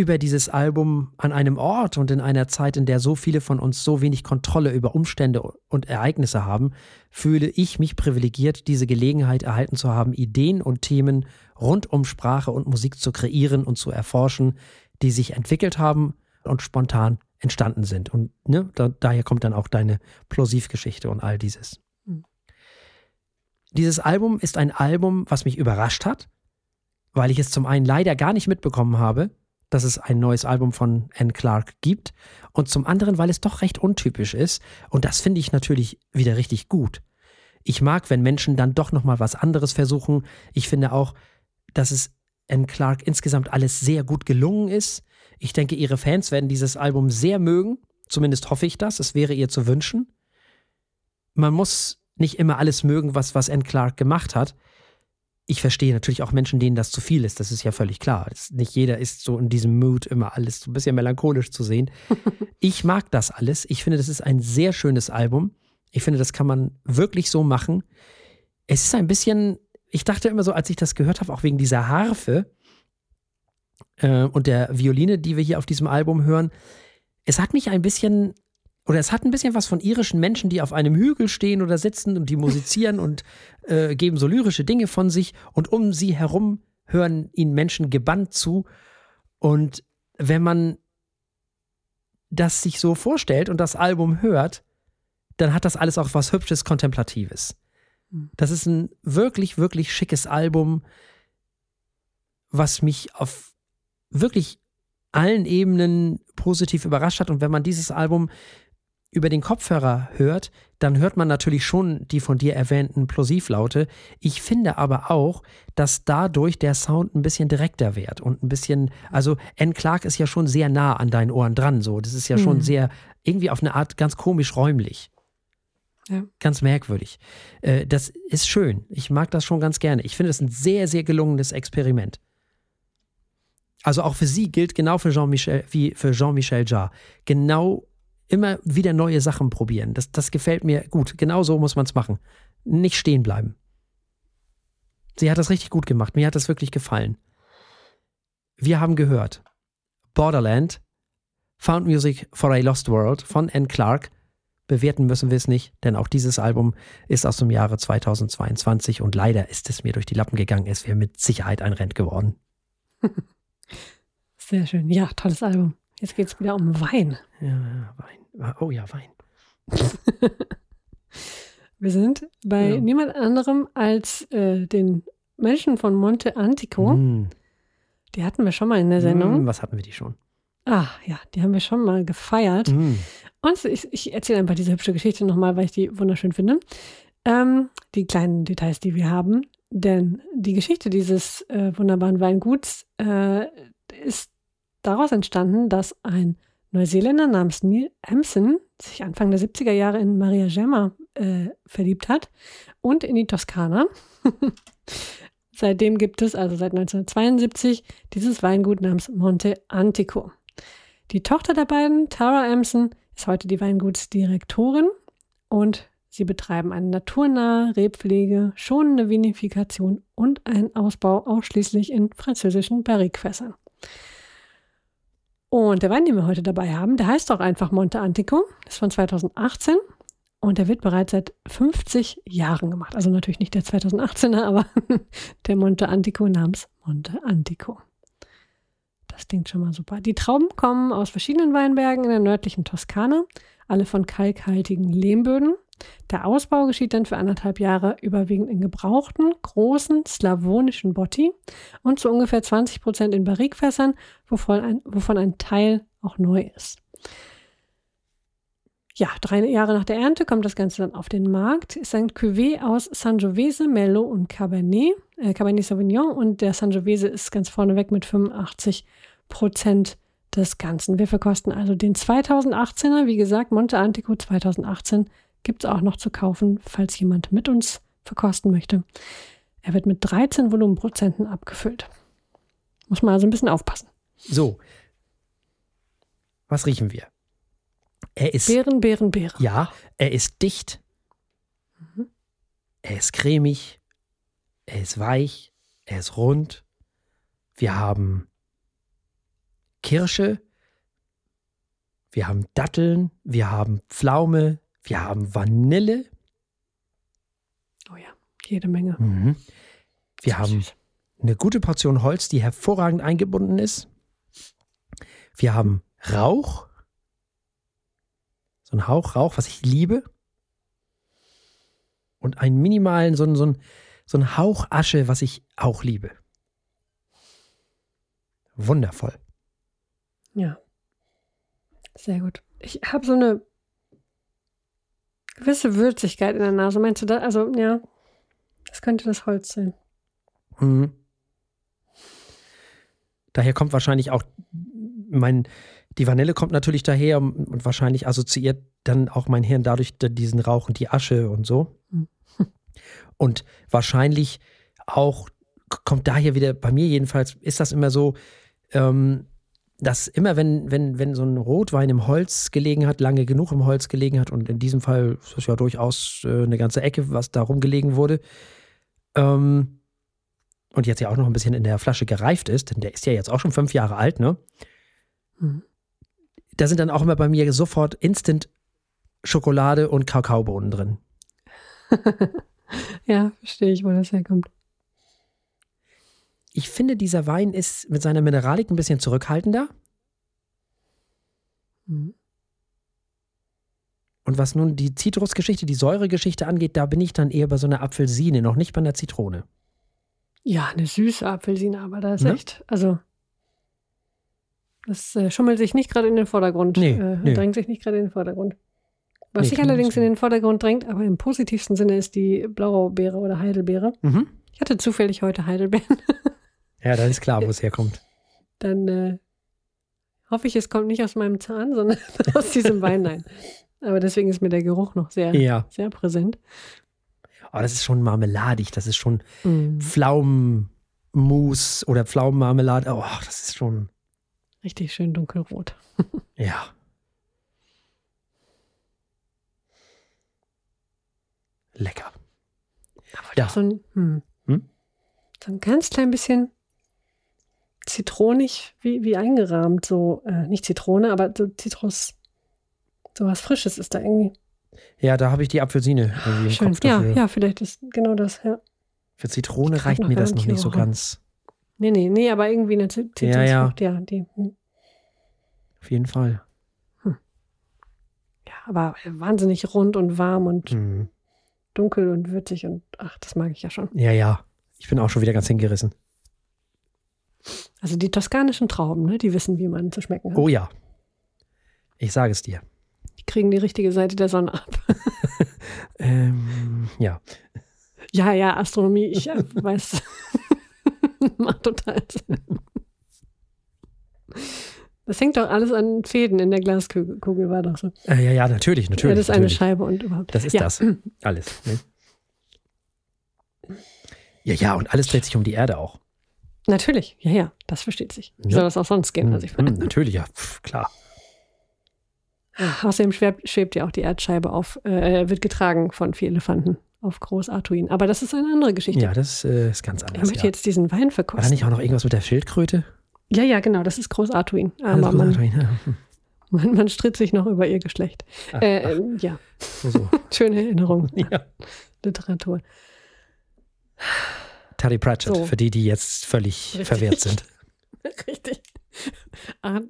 Speaker 1: über dieses Album an einem Ort und in einer Zeit, in der so viele von uns so wenig Kontrolle über Umstände und Ereignisse haben, fühle ich mich privilegiert, diese Gelegenheit erhalten zu haben, Ideen und Themen rund um Sprache und Musik zu kreieren und zu erforschen, die sich entwickelt haben und spontan entstanden sind. Und ne, da, daher kommt dann auch deine Plosivgeschichte und all dieses. Mhm. Dieses Album ist ein Album, was mich überrascht hat, weil ich es zum einen leider gar nicht mitbekommen habe, dass es ein neues Album von Anne Clark gibt und zum anderen, weil es doch recht untypisch ist und das finde ich natürlich wieder richtig gut. Ich mag, wenn Menschen dann doch noch mal was anderes versuchen. Ich finde auch, dass es Anne Clark insgesamt alles sehr gut gelungen ist. Ich denke, ihre Fans werden dieses Album sehr mögen. Zumindest hoffe ich das. Es wäre ihr zu wünschen. Man muss nicht immer alles mögen, was, was Anne Clark gemacht hat ich verstehe natürlich auch Menschen, denen das zu viel ist. Das ist ja völlig klar. Das, nicht jeder ist so in diesem Mood, immer alles so ein bisschen melancholisch zu sehen. ich mag das alles. Ich finde, das ist ein sehr schönes Album. Ich finde, das kann man wirklich so machen. Es ist ein bisschen, ich dachte immer so, als ich das gehört habe, auch wegen dieser Harfe äh, und der Violine, die wir hier auf diesem Album hören, es hat mich ein bisschen oder es hat ein bisschen was von irischen Menschen, die auf einem Hügel stehen oder sitzen und die musizieren und äh, geben so lyrische Dinge von sich und um sie herum hören ihnen Menschen gebannt zu. Und wenn man das sich so vorstellt und das Album hört, dann hat das alles auch was Hübsches, Kontemplatives. Hm. Das ist ein wirklich, wirklich schickes Album, was mich auf wirklich allen Ebenen positiv überrascht hat. Und wenn man dieses Album über den Kopfhörer hört, dann hört man natürlich schon die von dir erwähnten Plosivlaute. Ich finde aber auch, dass dadurch der Sound ein bisschen direkter wird und ein bisschen, also N. Clark ist ja schon sehr nah an deinen Ohren dran, so. Das ist ja schon mhm. sehr, irgendwie auf eine Art ganz komisch räumlich. Ja. Ganz merkwürdig. Äh, das ist schön. Ich mag das schon ganz gerne. Ich finde es ein sehr, sehr gelungenes Experiment. Also auch für sie gilt genau für Jean-Michel, wie für Jean-Michel Jarre. Genau immer wieder neue Sachen probieren. Das, das gefällt mir gut. Genau so muss man es machen. Nicht stehen bleiben. Sie hat das richtig gut gemacht. Mir hat das wirklich gefallen. Wir haben gehört Borderland, Found Music for a Lost World von Anne Clark. Bewerten müssen wir es nicht, denn auch dieses Album ist aus dem Jahre 2022 und leider ist es mir durch die Lappen gegangen. Es wäre mit Sicherheit ein Rent geworden.
Speaker 2: Sehr schön. Ja, tolles Album. Jetzt geht es wieder um Wein.
Speaker 1: Ja, Wein. Oh ja, Wein.
Speaker 2: Wir sind bei ja. niemand anderem als äh, den Menschen von Monte Antico. Mm. Die hatten wir schon mal in der Sendung.
Speaker 1: Mm, was hatten wir die schon?
Speaker 2: Ah, ja, die haben wir schon mal gefeiert. Mm. Und ich, ich erzähle einfach diese hübsche Geschichte nochmal, weil ich die wunderschön finde. Ähm, die kleinen Details, die wir haben. Denn die Geschichte dieses äh, wunderbaren Weinguts äh, ist daraus entstanden, dass ein Neuseeländer namens Neil Hampson sich Anfang der 70er Jahre in Maria Gemma äh, verliebt hat und in die Toskana. Seitdem gibt es, also seit 1972, dieses Weingut namens Monte Antico. Die Tochter der beiden, Tara Hampson, ist heute die Weingutsdirektorin und sie betreiben eine naturnahe Rebpflege, schonende Vinifikation und einen Ausbau ausschließlich in französischen Barrique-Fässern. Und der Wein, den wir heute dabei haben, der heißt auch einfach Monte Antico, ist von 2018 und der wird bereits seit 50 Jahren gemacht. Also natürlich nicht der 2018er, aber der Monte Antico namens Monte Antico. Das klingt schon mal super. Die Trauben kommen aus verschiedenen Weinbergen in der nördlichen Toskana, alle von kalkhaltigen Lehmböden. Der Ausbau geschieht dann für anderthalb Jahre überwiegend in gebrauchten, großen, slawonischen Botti und zu ungefähr 20 Prozent in Barrikfässern, wovon ein, wovon ein Teil auch neu ist. Ja, drei Jahre nach der Ernte kommt das Ganze dann auf den Markt. Ist ein Cuvée aus Sangiovese, Merlot und Cabernet, äh, Cabernet Sauvignon. Und der Sangiovese ist ganz vorneweg mit 85 Prozent des Ganzen. Wir verkosten also den 2018er, wie gesagt, Monte Antico 2018 gibt es auch noch zu kaufen, falls jemand mit uns verkosten möchte. Er wird mit 13 Volumenprozenten abgefüllt. Muss man also ein bisschen aufpassen.
Speaker 1: So. Was riechen wir? Er ist.
Speaker 2: Beeren, Beeren, Beeren.
Speaker 1: Ja, er ist dicht. Mhm. Er ist cremig. Er ist weich. Er ist rund. Wir haben Kirsche. Wir haben Datteln. Wir haben Pflaume. Wir haben Vanille.
Speaker 2: Oh ja, jede Menge.
Speaker 1: Mhm. Wir haben eine gute Portion Holz, die hervorragend eingebunden ist. Wir haben Rauch. So ein Hauch Rauch, was ich liebe. Und einen minimalen, so, so, so ein Hauch Asche, was ich auch liebe. Wundervoll.
Speaker 2: Ja. Sehr gut. Ich habe so eine gewisse Würzigkeit in der Nase. Meinst du da? Also, ja. Das könnte das Holz sein.
Speaker 1: Mhm. Daher kommt wahrscheinlich auch mein, die Vanille kommt natürlich daher und wahrscheinlich assoziiert dann auch mein Hirn dadurch diesen Rauch und die Asche und so. Mhm. Und wahrscheinlich auch kommt daher wieder, bei mir jedenfalls, ist das immer so, ähm, dass immer, wenn, wenn, wenn so ein Rotwein im Holz gelegen hat, lange genug im Holz gelegen hat, und in diesem Fall ist das ja durchaus äh, eine ganze Ecke, was da rumgelegen wurde, ähm, und jetzt ja auch noch ein bisschen in der Flasche gereift ist, denn der ist ja jetzt auch schon fünf Jahre alt, ne? Mhm. Da sind dann auch immer bei mir sofort Instant Schokolade und Kakaobohnen drin.
Speaker 2: ja, verstehe ich, wo das herkommt.
Speaker 1: Ich finde, dieser Wein ist mit seiner Mineralik ein bisschen zurückhaltender. Mhm. Und was nun die Zitrusgeschichte, die Säuregeschichte angeht, da bin ich dann eher bei so einer Apfelsine, noch nicht bei einer Zitrone.
Speaker 2: Ja, eine süße Apfelsine, aber da ist ne? echt, also das äh, schummelt sich nicht gerade in den Vordergrund, nee, äh, nee. drängt sich nicht gerade in den Vordergrund. Was nee, sich allerdings in den Vordergrund drängt, aber im positivsten Sinne, ist die Blaubeere oder Heidelbeere. Mhm. Ich hatte zufällig heute Heidelbeeren.
Speaker 1: ja, dann ist klar, wo es herkommt.
Speaker 2: Dann äh, hoffe ich, es kommt nicht aus meinem Zahn, sondern aus diesem Wein. Nein. Aber deswegen ist mir der Geruch noch sehr, ja. sehr präsent.
Speaker 1: Aber oh, das ist schon marmeladig, das ist schon mm. Pflaumenmus oder Pflaumenmarmelade. Oh, das ist schon.
Speaker 2: Richtig schön dunkelrot.
Speaker 1: ja. Lecker.
Speaker 2: Aber ja. so, ein, hm, hm? so ein ganz klein bisschen zitronig wie, wie eingerahmt. So, äh, nicht Zitrone, aber so Zitrus. So was Frisches ist da irgendwie.
Speaker 1: Ja, da habe ich die Apfelsine irgendwie im
Speaker 2: Schön.
Speaker 1: Kopf
Speaker 2: dafür. Ja, ja, vielleicht ist genau das, ja.
Speaker 1: Für Zitrone reicht mir das noch nicht so ganz.
Speaker 2: Nee, nee, nee, aber irgendwie eine Zitrusfrucht, ja, ja. ja die, hm.
Speaker 1: Auf jeden Fall. Hm.
Speaker 2: Ja, aber wahnsinnig rund und warm und mhm. dunkel und würzig und ach, das mag ich ja schon.
Speaker 1: Ja, ja. Ich bin auch schon wieder ganz hingerissen.
Speaker 2: Also die toskanischen Trauben, ne, die wissen, wie man zu schmecken hat.
Speaker 1: Oh ja. Ich sage es dir.
Speaker 2: Die kriegen die richtige Seite der Sonne ab.
Speaker 1: ähm, ja.
Speaker 2: Ja, ja, Astronomie, ich äh, weiß. Macht total Sinn. Das hängt doch alles an Fäden in der Glaskugel, war doch so.
Speaker 1: Äh, ja, ja, natürlich, natürlich.
Speaker 2: Ja, das ist eine
Speaker 1: natürlich.
Speaker 2: Scheibe und überhaupt.
Speaker 1: Das ist
Speaker 2: ja.
Speaker 1: das. Alles. Ne? Ja, ja, und alles dreht sich um die Erde auch.
Speaker 2: Natürlich, ja, ja, das versteht sich. Wie
Speaker 1: Ja.
Speaker 2: soll das auch sonst gehen? Also ich meine,
Speaker 1: Hm, natürlich, ja, pf, klar.
Speaker 2: Außerdem schwebt, schwebt ja auch die Erdscheibe auf, äh, wird getragen von vier Elefanten auf Groß Artuin. Aber das ist eine andere Geschichte.
Speaker 1: Ja, das äh, ist ganz
Speaker 2: ich
Speaker 1: anders.
Speaker 2: möchte
Speaker 1: Ja.
Speaker 2: jetzt diesen Wein
Speaker 1: War da
Speaker 2: verkosten.
Speaker 1: nicht auch noch irgendwas mit der Schildkröte?
Speaker 2: Ja, ja, genau, das ist Groß Artuin.
Speaker 1: Alles
Speaker 2: Aber
Speaker 1: gut,
Speaker 2: man,
Speaker 1: ja. Hm,
Speaker 2: man, man stritt sich noch über ihr Geschlecht.
Speaker 1: Ach,
Speaker 2: Äh,
Speaker 1: ach,
Speaker 2: ähm, ja,
Speaker 1: so.
Speaker 2: schöne Erinnerung.
Speaker 1: Ja.
Speaker 2: Literatur.
Speaker 1: Terry Pratchett,
Speaker 2: So.
Speaker 1: für die, die jetzt völlig
Speaker 2: Richtig.
Speaker 1: verwirrt sind.
Speaker 2: Richtig. Ah,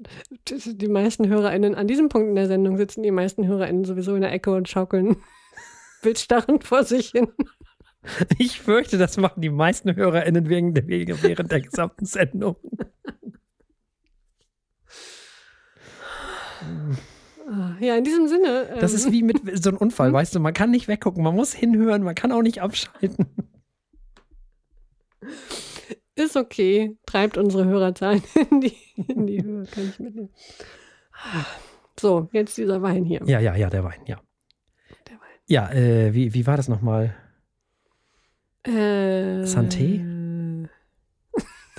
Speaker 2: das Die meisten HörerInnen, an diesem Punkt in der Sendung sitzen die meisten HörerInnen sowieso in der Ecke und schaukeln wildstarrend vor sich hin.
Speaker 1: Ich fürchte, das machen die meisten HörerInnen wegen der, während der gesamten Sendung.
Speaker 2: Ah, Ja, in diesem Sinne.
Speaker 1: Das
Speaker 2: ähm,
Speaker 1: ist wie mit so einem Unfall,
Speaker 2: Hm?
Speaker 1: weißt du, man kann nicht weggucken, man muss hinhören, man kann auch nicht abschalten.
Speaker 2: Ist okay. Treibt unsere Hörerzahlen in die, in die Höhe. Kann ich mitnehmen. So, jetzt dieser Wein hier.
Speaker 1: Ja, ja, ja, der Wein, ja.
Speaker 2: Der Wein.
Speaker 1: Ja, äh, wie, wie war das nochmal?
Speaker 2: Äh,
Speaker 1: Santé?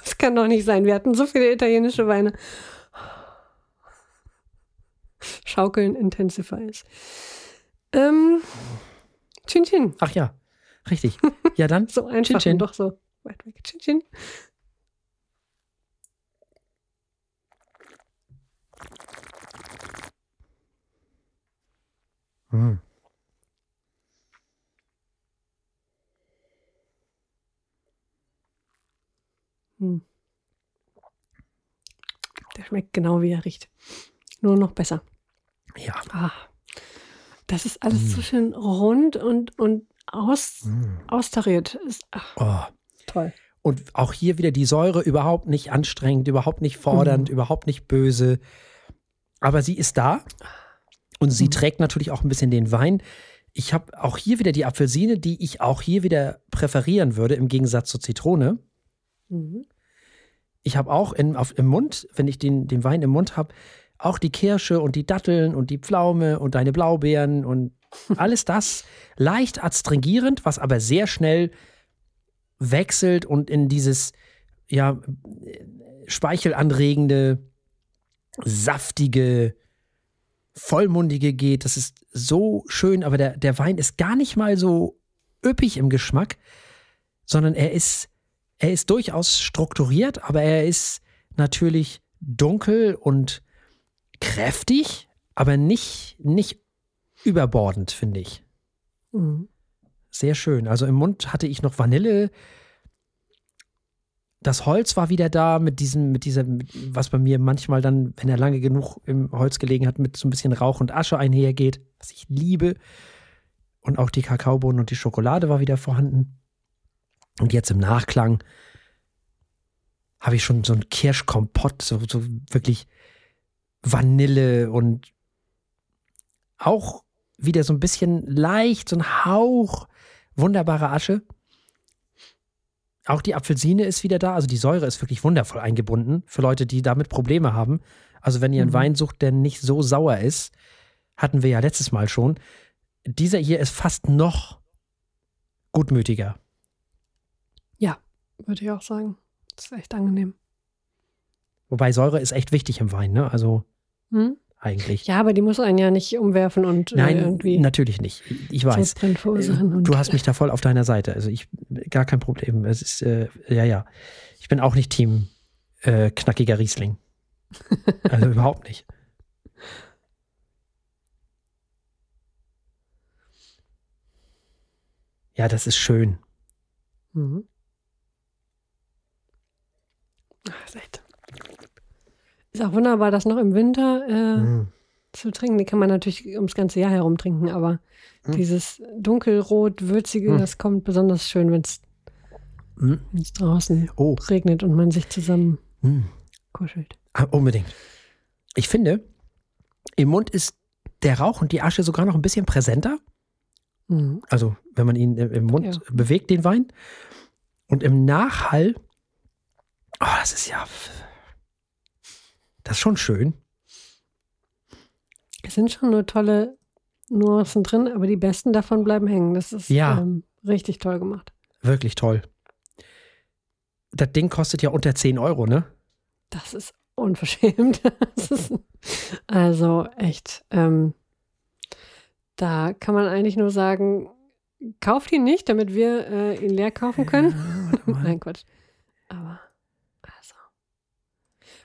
Speaker 2: Das kann doch nicht sein. Wir hatten so viele italienische Weine. Schaukeln Intensifies. Ähm, Chin Chin.
Speaker 1: Ach ja, richtig. Ja, dann.
Speaker 2: So einfach
Speaker 1: Chin Chin.
Speaker 2: doch so weit weg. Chin Chin.
Speaker 1: Hm.
Speaker 2: Hm. Der schmeckt genau wie er riecht. Nur noch besser.
Speaker 1: Ja.
Speaker 2: Ah, das ist alles
Speaker 1: Mm.
Speaker 2: so schön rund und, und aus,
Speaker 1: Hm.
Speaker 2: austariert. Ist,
Speaker 1: Oh.
Speaker 2: Toll.
Speaker 1: Und auch hier wieder die Säure überhaupt nicht anstrengend, überhaupt nicht fordernd,
Speaker 2: Mhm.
Speaker 1: überhaupt nicht böse. Aber sie ist da und sie
Speaker 2: Mhm.
Speaker 1: trägt natürlich auch ein bisschen den Wein. Ich habe auch hier wieder die Apfelsine, die ich auch hier wieder präferieren würde, im Gegensatz zur Zitrone.
Speaker 2: Mhm.
Speaker 1: Ich habe auch in, auf, im Mund, wenn ich den, den Wein im Mund habe, auch die Kirsche und die Datteln und die Pflaume und deine Blaubeeren und alles das leicht adstringierend, was aber sehr schnell wechselt und in dieses ja speichelanregende, saftige, vollmundige geht. Das ist so schön, aber der, der Wein ist gar nicht mal so üppig im Geschmack, sondern er ist, er ist durchaus strukturiert, aber er ist natürlich dunkel und kräftig, aber nicht, nicht überbordend, finde ich.
Speaker 2: Mhm.
Speaker 1: Sehr schön. Also im Mund hatte ich noch Vanille. Das Holz war wieder da mit diesem, mit dieser, was bei mir manchmal dann, wenn er lange genug im Holz gelegen hat, mit so ein bisschen Rauch und Asche einhergeht, was ich liebe. Und auch die Kakaobohnen und die Schokolade war wieder vorhanden. Und jetzt im Nachklang habe ich schon so ein Kirschkompott, so, so wirklich Vanille und auch wieder so ein bisschen leicht, so ein Hauch wunderbare Asche. Auch die Apfelsine ist wieder da. Also die Säure ist wirklich wundervoll eingebunden für Leute, die damit Probleme haben. Also wenn ihr einen
Speaker 2: Mhm.
Speaker 1: Wein sucht, der nicht so sauer ist, hatten wir ja letztes Mal schon. Dieser hier ist fast noch gutmütiger.
Speaker 2: Würde ich auch sagen. Das ist echt angenehm.
Speaker 1: Wobei Säure ist echt wichtig im Wein, ne? Also
Speaker 2: Hm?
Speaker 1: Eigentlich.
Speaker 2: Ja, aber die muss einen ja nicht umwerfen und äh,
Speaker 1: Nein,
Speaker 2: irgendwie
Speaker 1: natürlich nicht. Ich weiß.
Speaker 2: Und,
Speaker 1: Du hast mich da voll auf deiner Seite. Also ich, gar kein Problem. Es ist, äh, ja, ja. Ich bin auch nicht Team äh, knackiger Riesling. Also überhaupt nicht. Ja, das ist schön.
Speaker 2: Mhm. Ach, echt. Ist auch wunderbar, das noch im Winter äh,
Speaker 1: Mm.
Speaker 2: zu trinken. Die kann man natürlich ums ganze Jahr herum trinken, aber
Speaker 1: Mhm.
Speaker 2: dieses dunkelrot, würzige,
Speaker 1: Mhm.
Speaker 2: das kommt besonders schön, wenn es
Speaker 1: Mm.
Speaker 2: draußen
Speaker 1: Oh,
Speaker 2: regnet und man sich zusammen
Speaker 1: mm.
Speaker 2: kuschelt.
Speaker 1: Ah, unbedingt. Ich finde, im Mund ist der Rauch und die Asche sogar noch ein bisschen präsenter.
Speaker 2: Mhm.
Speaker 1: Also, wenn man ihn im im Mund
Speaker 2: Ja.
Speaker 1: bewegt, den Wein. Und im Nachhall, oh, das ist ja, das ist schon schön.
Speaker 2: Es sind schon nur tolle Nuancen drin, aber die besten davon bleiben hängen. Das ist
Speaker 1: Ja.
Speaker 2: ähm, richtig toll gemacht.
Speaker 1: Wirklich toll. Das Ding kostet ja unter 10 Euro, ne?
Speaker 2: Das ist unverschämt. Das ist, also echt, ähm, da kann man eigentlich nur sagen, kauft ihn nicht, damit wir äh, ihn leer kaufen können.
Speaker 1: Ja.
Speaker 2: Nein, Quatsch. Aber.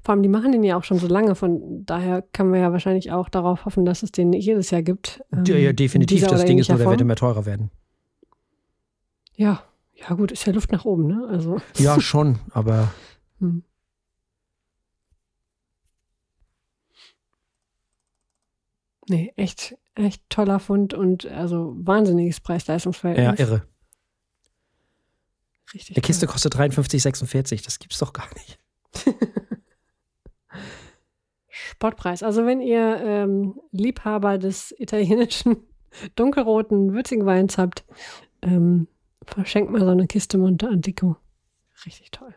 Speaker 2: Vor allem, die machen den ja auch schon so lange, von daher kann man ja wahrscheinlich auch darauf hoffen, dass es den jedes Jahr gibt. ähm,
Speaker 1: ja, ja,
Speaker 2: in
Speaker 1: definitiv. Das Ding ist nur, der wird immer teurer werden.
Speaker 2: Ja, ja gut, ist ja Luft nach oben, ne? Also,
Speaker 1: Ja, schon, aber
Speaker 2: hm. nee, echt, echt toller Fund und also wahnsinniges
Speaker 1: ja,
Speaker 2: Preis-Leistungs-Verhältnis.
Speaker 1: irre.
Speaker 2: Richtig
Speaker 1: Eine Kiste kostet 53,46. Das gibt's doch gar nicht.
Speaker 2: Spottpreis. Also wenn ihr ähm, Liebhaber des italienischen dunkelroten würzigen Weins habt, ähm, verschenkt mal so eine Kiste Monte Antico. Richtig toll.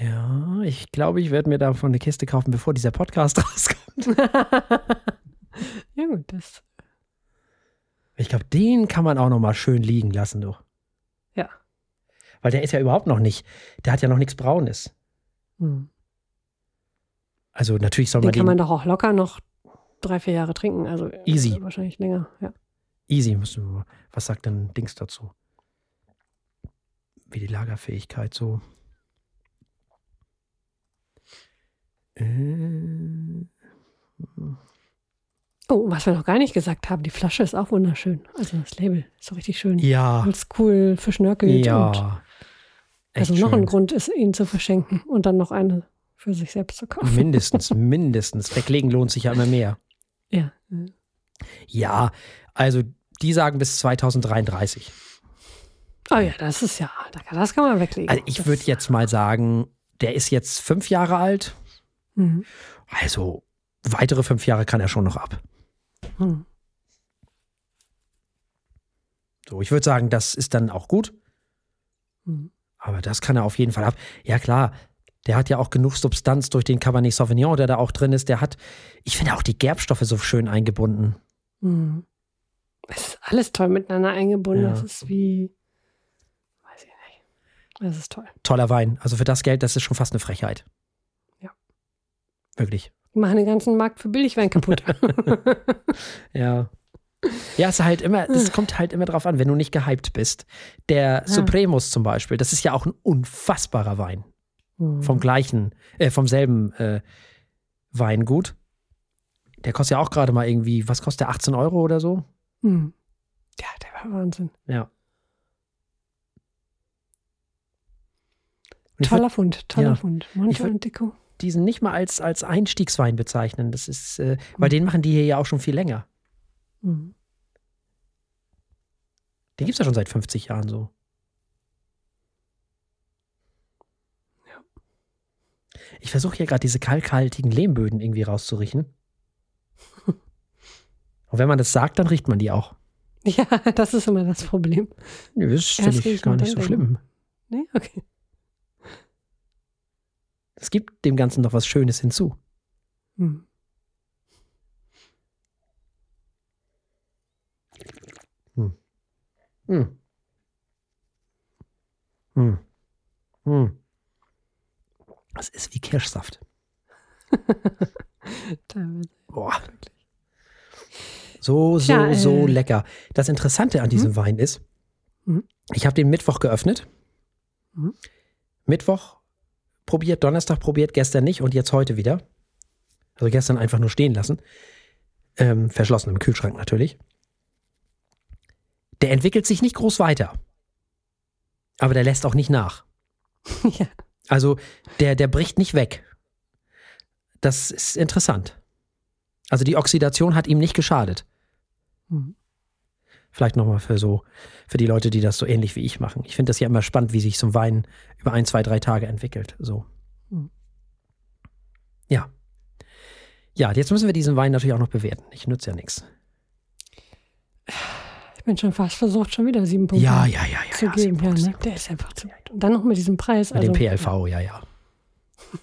Speaker 1: Ja, ich glaube, ich werde mir davon eine Kiste kaufen, bevor dieser Podcast rauskommt.
Speaker 2: ja gut, das
Speaker 1: Ich glaube, den kann man auch noch mal schön liegen lassen, du.
Speaker 2: Ja.
Speaker 1: Weil der ist ja überhaupt noch nicht, der hat ja noch nichts Braunes.
Speaker 2: hm.
Speaker 1: Also natürlich soll
Speaker 2: den
Speaker 1: man
Speaker 2: kann
Speaker 1: den
Speaker 2: man doch auch locker noch drei, vier Jahre trinken. Also äh,
Speaker 1: Easy.
Speaker 2: wahrscheinlich länger. Ja.
Speaker 1: easy müssen wir. Was sagt denn Dings dazu? Wie die Lagerfähigkeit so. Äh,
Speaker 2: Oh, was wir noch gar nicht gesagt haben, die Flasche ist auch wunderschön. Also das Label ist so richtig schön.
Speaker 1: ja,
Speaker 2: cool verschnörkelt. Und
Speaker 1: ja.
Speaker 2: Also noch ein
Speaker 1: schön.
Speaker 2: Grund ist, ihn zu verschenken und dann noch eine für sich selbst zu kaufen.
Speaker 1: Mindestens, mindestens. Weglegen lohnt sich ja immer mehr.
Speaker 2: Ja.
Speaker 1: Ja, also die sagen bis 2033.
Speaker 2: Oh ja, das ist ja, das kann man weglegen.
Speaker 1: Also ich würde jetzt mal sagen, der ist jetzt fünf Jahre alt.
Speaker 2: Mhm.
Speaker 1: Also weitere fünf Jahre kann er schon noch ab.
Speaker 2: Mhm.
Speaker 1: So, ich würde sagen, das ist dann auch gut.
Speaker 2: Mhm.
Speaker 1: Aber das kann er auf jeden Fall ab. Ja, klar. Der hat ja auch genug Substanz durch den Cabernet Sauvignon, der da auch drin ist. Der hat, ich finde auch die Gerbstoffe so schön eingebunden.
Speaker 2: Mhm. Es ist alles toll miteinander eingebunden.
Speaker 1: Ja.
Speaker 2: Das ist wie, weiß ich nicht. Das ist toll.
Speaker 1: Toller Wein. Also für das Geld, das ist schon fast eine Frechheit.
Speaker 2: Ja.
Speaker 1: Wirklich.
Speaker 2: Die machen den ganzen Markt für Billigwein kaputt.
Speaker 1: Ja. Ja, es ist halt immer, es kommt halt immer drauf an, wenn du nicht gehypt bist. Der Supremus zum Beispiel, das ist ja auch ein unfassbarer Wein.
Speaker 2: Mhm.
Speaker 1: Vom gleichen, äh, vom selben äh, Weingut. Der kostet ja auch gerade mal irgendwie, was kostet der, 18 Euro oder so?
Speaker 2: Mhm. Ja, der war Wahnsinn.
Speaker 1: Ja. Und
Speaker 2: Toller Fund, toller
Speaker 1: ja.
Speaker 2: Fund. Monte
Speaker 1: würd-
Speaker 2: Antico.
Speaker 1: diesen nicht mal als, als Einstiegswein bezeichnen. Das ist, äh,
Speaker 2: Mhm.
Speaker 1: weil den machen die hier ja auch schon viel länger.
Speaker 2: Mhm.
Speaker 1: Den gibt es ja schon seit 50 Jahren so. Ich versuche hier gerade diese kalkhaltigen Lehmböden irgendwie rauszuriechen. Und wenn man das sagt, dann riecht man die auch.
Speaker 2: Ja, das ist immer das Problem.
Speaker 1: Nö, das finde ich gar nicht so schlimm.
Speaker 2: Nee, okay.
Speaker 1: Es gibt dem Ganzen noch was Schönes hinzu.
Speaker 2: Mhm.
Speaker 1: Hm. Hm. Hm. Das ist wie Kirschsaft. Boah. So, so,
Speaker 2: Tja, äh,
Speaker 1: so lecker. Das Interessante an diesem Wein ist,
Speaker 2: Mhm.
Speaker 1: ich habe den Mittwoch geöffnet.
Speaker 2: Mhm.
Speaker 1: Mittwoch probiert, Donnerstag probiert, gestern nicht und jetzt heute wieder. Also gestern einfach nur stehen lassen. Ähm, verschlossen im Kühlschrank natürlich. Der entwickelt sich nicht groß weiter. Aber der lässt auch nicht nach.
Speaker 2: ja.
Speaker 1: Also der, der bricht nicht weg. Das ist interessant. Also die Oxidation hat ihm nicht geschadet.
Speaker 2: Mhm.
Speaker 1: Vielleicht nochmal für so, für die Leute, die das so ähnlich wie ich machen. Ich finde das ja immer spannend, wie sich so ein Wein über ein, zwei, drei Tage entwickelt. So.
Speaker 2: Mhm.
Speaker 1: Ja. Ja, jetzt müssen wir diesen Wein natürlich auch noch bewerten. Ich nütze ja nichts.
Speaker 2: Ich bin schon fast versucht, schon wieder sieben Punkte
Speaker 1: Ja, ja, ja, ja.
Speaker 2: zu
Speaker 1: ja,
Speaker 2: geben. Ja, ne? Der ist einfach zu gut. Und dann noch mit diesem Preis.
Speaker 1: Mit
Speaker 2: Also,
Speaker 1: dem PLV, ja, ja.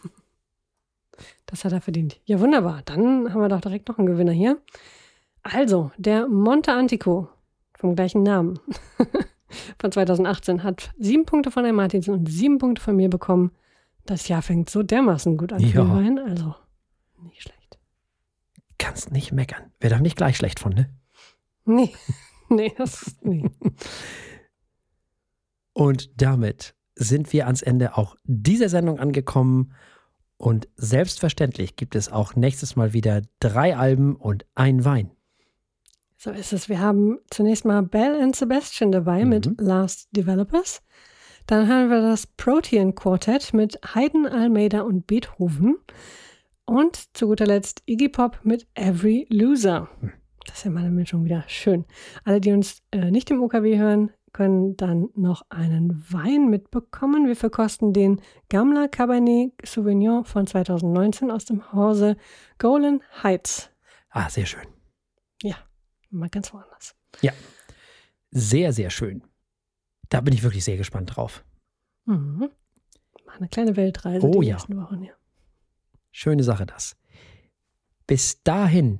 Speaker 2: Das hat er verdient. Ja, wunderbar. Dann haben wir doch direkt noch einen Gewinner hier. Also, der Monte Antico vom gleichen Namen von 2018 hat sieben Punkte von der Martinsen und sieben Punkte von mir bekommen. Das Jahr fängt so dermaßen gut an
Speaker 1: Ja.
Speaker 2: Wein. Also, nicht schlecht.
Speaker 1: Kannst nicht meckern. Wäre doch nicht gleich schlecht von, ne?
Speaker 2: Nee, nee, das nee.
Speaker 1: Und damit sind wir ans Ende auch dieser Sendung angekommen. Und selbstverständlich gibt es auch nächstes Mal wieder drei Alben und ein Wein.
Speaker 2: So ist es. Wir haben zunächst mal Bell and Sebastian dabei
Speaker 1: Mhm.
Speaker 2: mit Last Developers. Dann haben wir das Protean Quartet mit Haydn, Almeida und Beethoven. Und zu guter Letzt Iggy Pop mit Every Loser. Das ist ja mal eine Mischung wieder schön. Alle, die uns äh, nicht im OKW hören, können dann noch einen Wein mitbekommen. Wir verkosten den Gamla Cabernet Sauvignon von 2019 aus dem Hause Golan Heights.
Speaker 1: Ah, sehr schön.
Speaker 2: Mal ganz woanders.
Speaker 1: Sehr, sehr schön. Da bin ich wirklich sehr gespannt drauf.
Speaker 2: Mhm. Mal eine kleine Weltreise
Speaker 1: Oh
Speaker 2: die
Speaker 1: ja.
Speaker 2: nächsten Wochen. Ja.
Speaker 1: Schöne Sache das. Bis dahin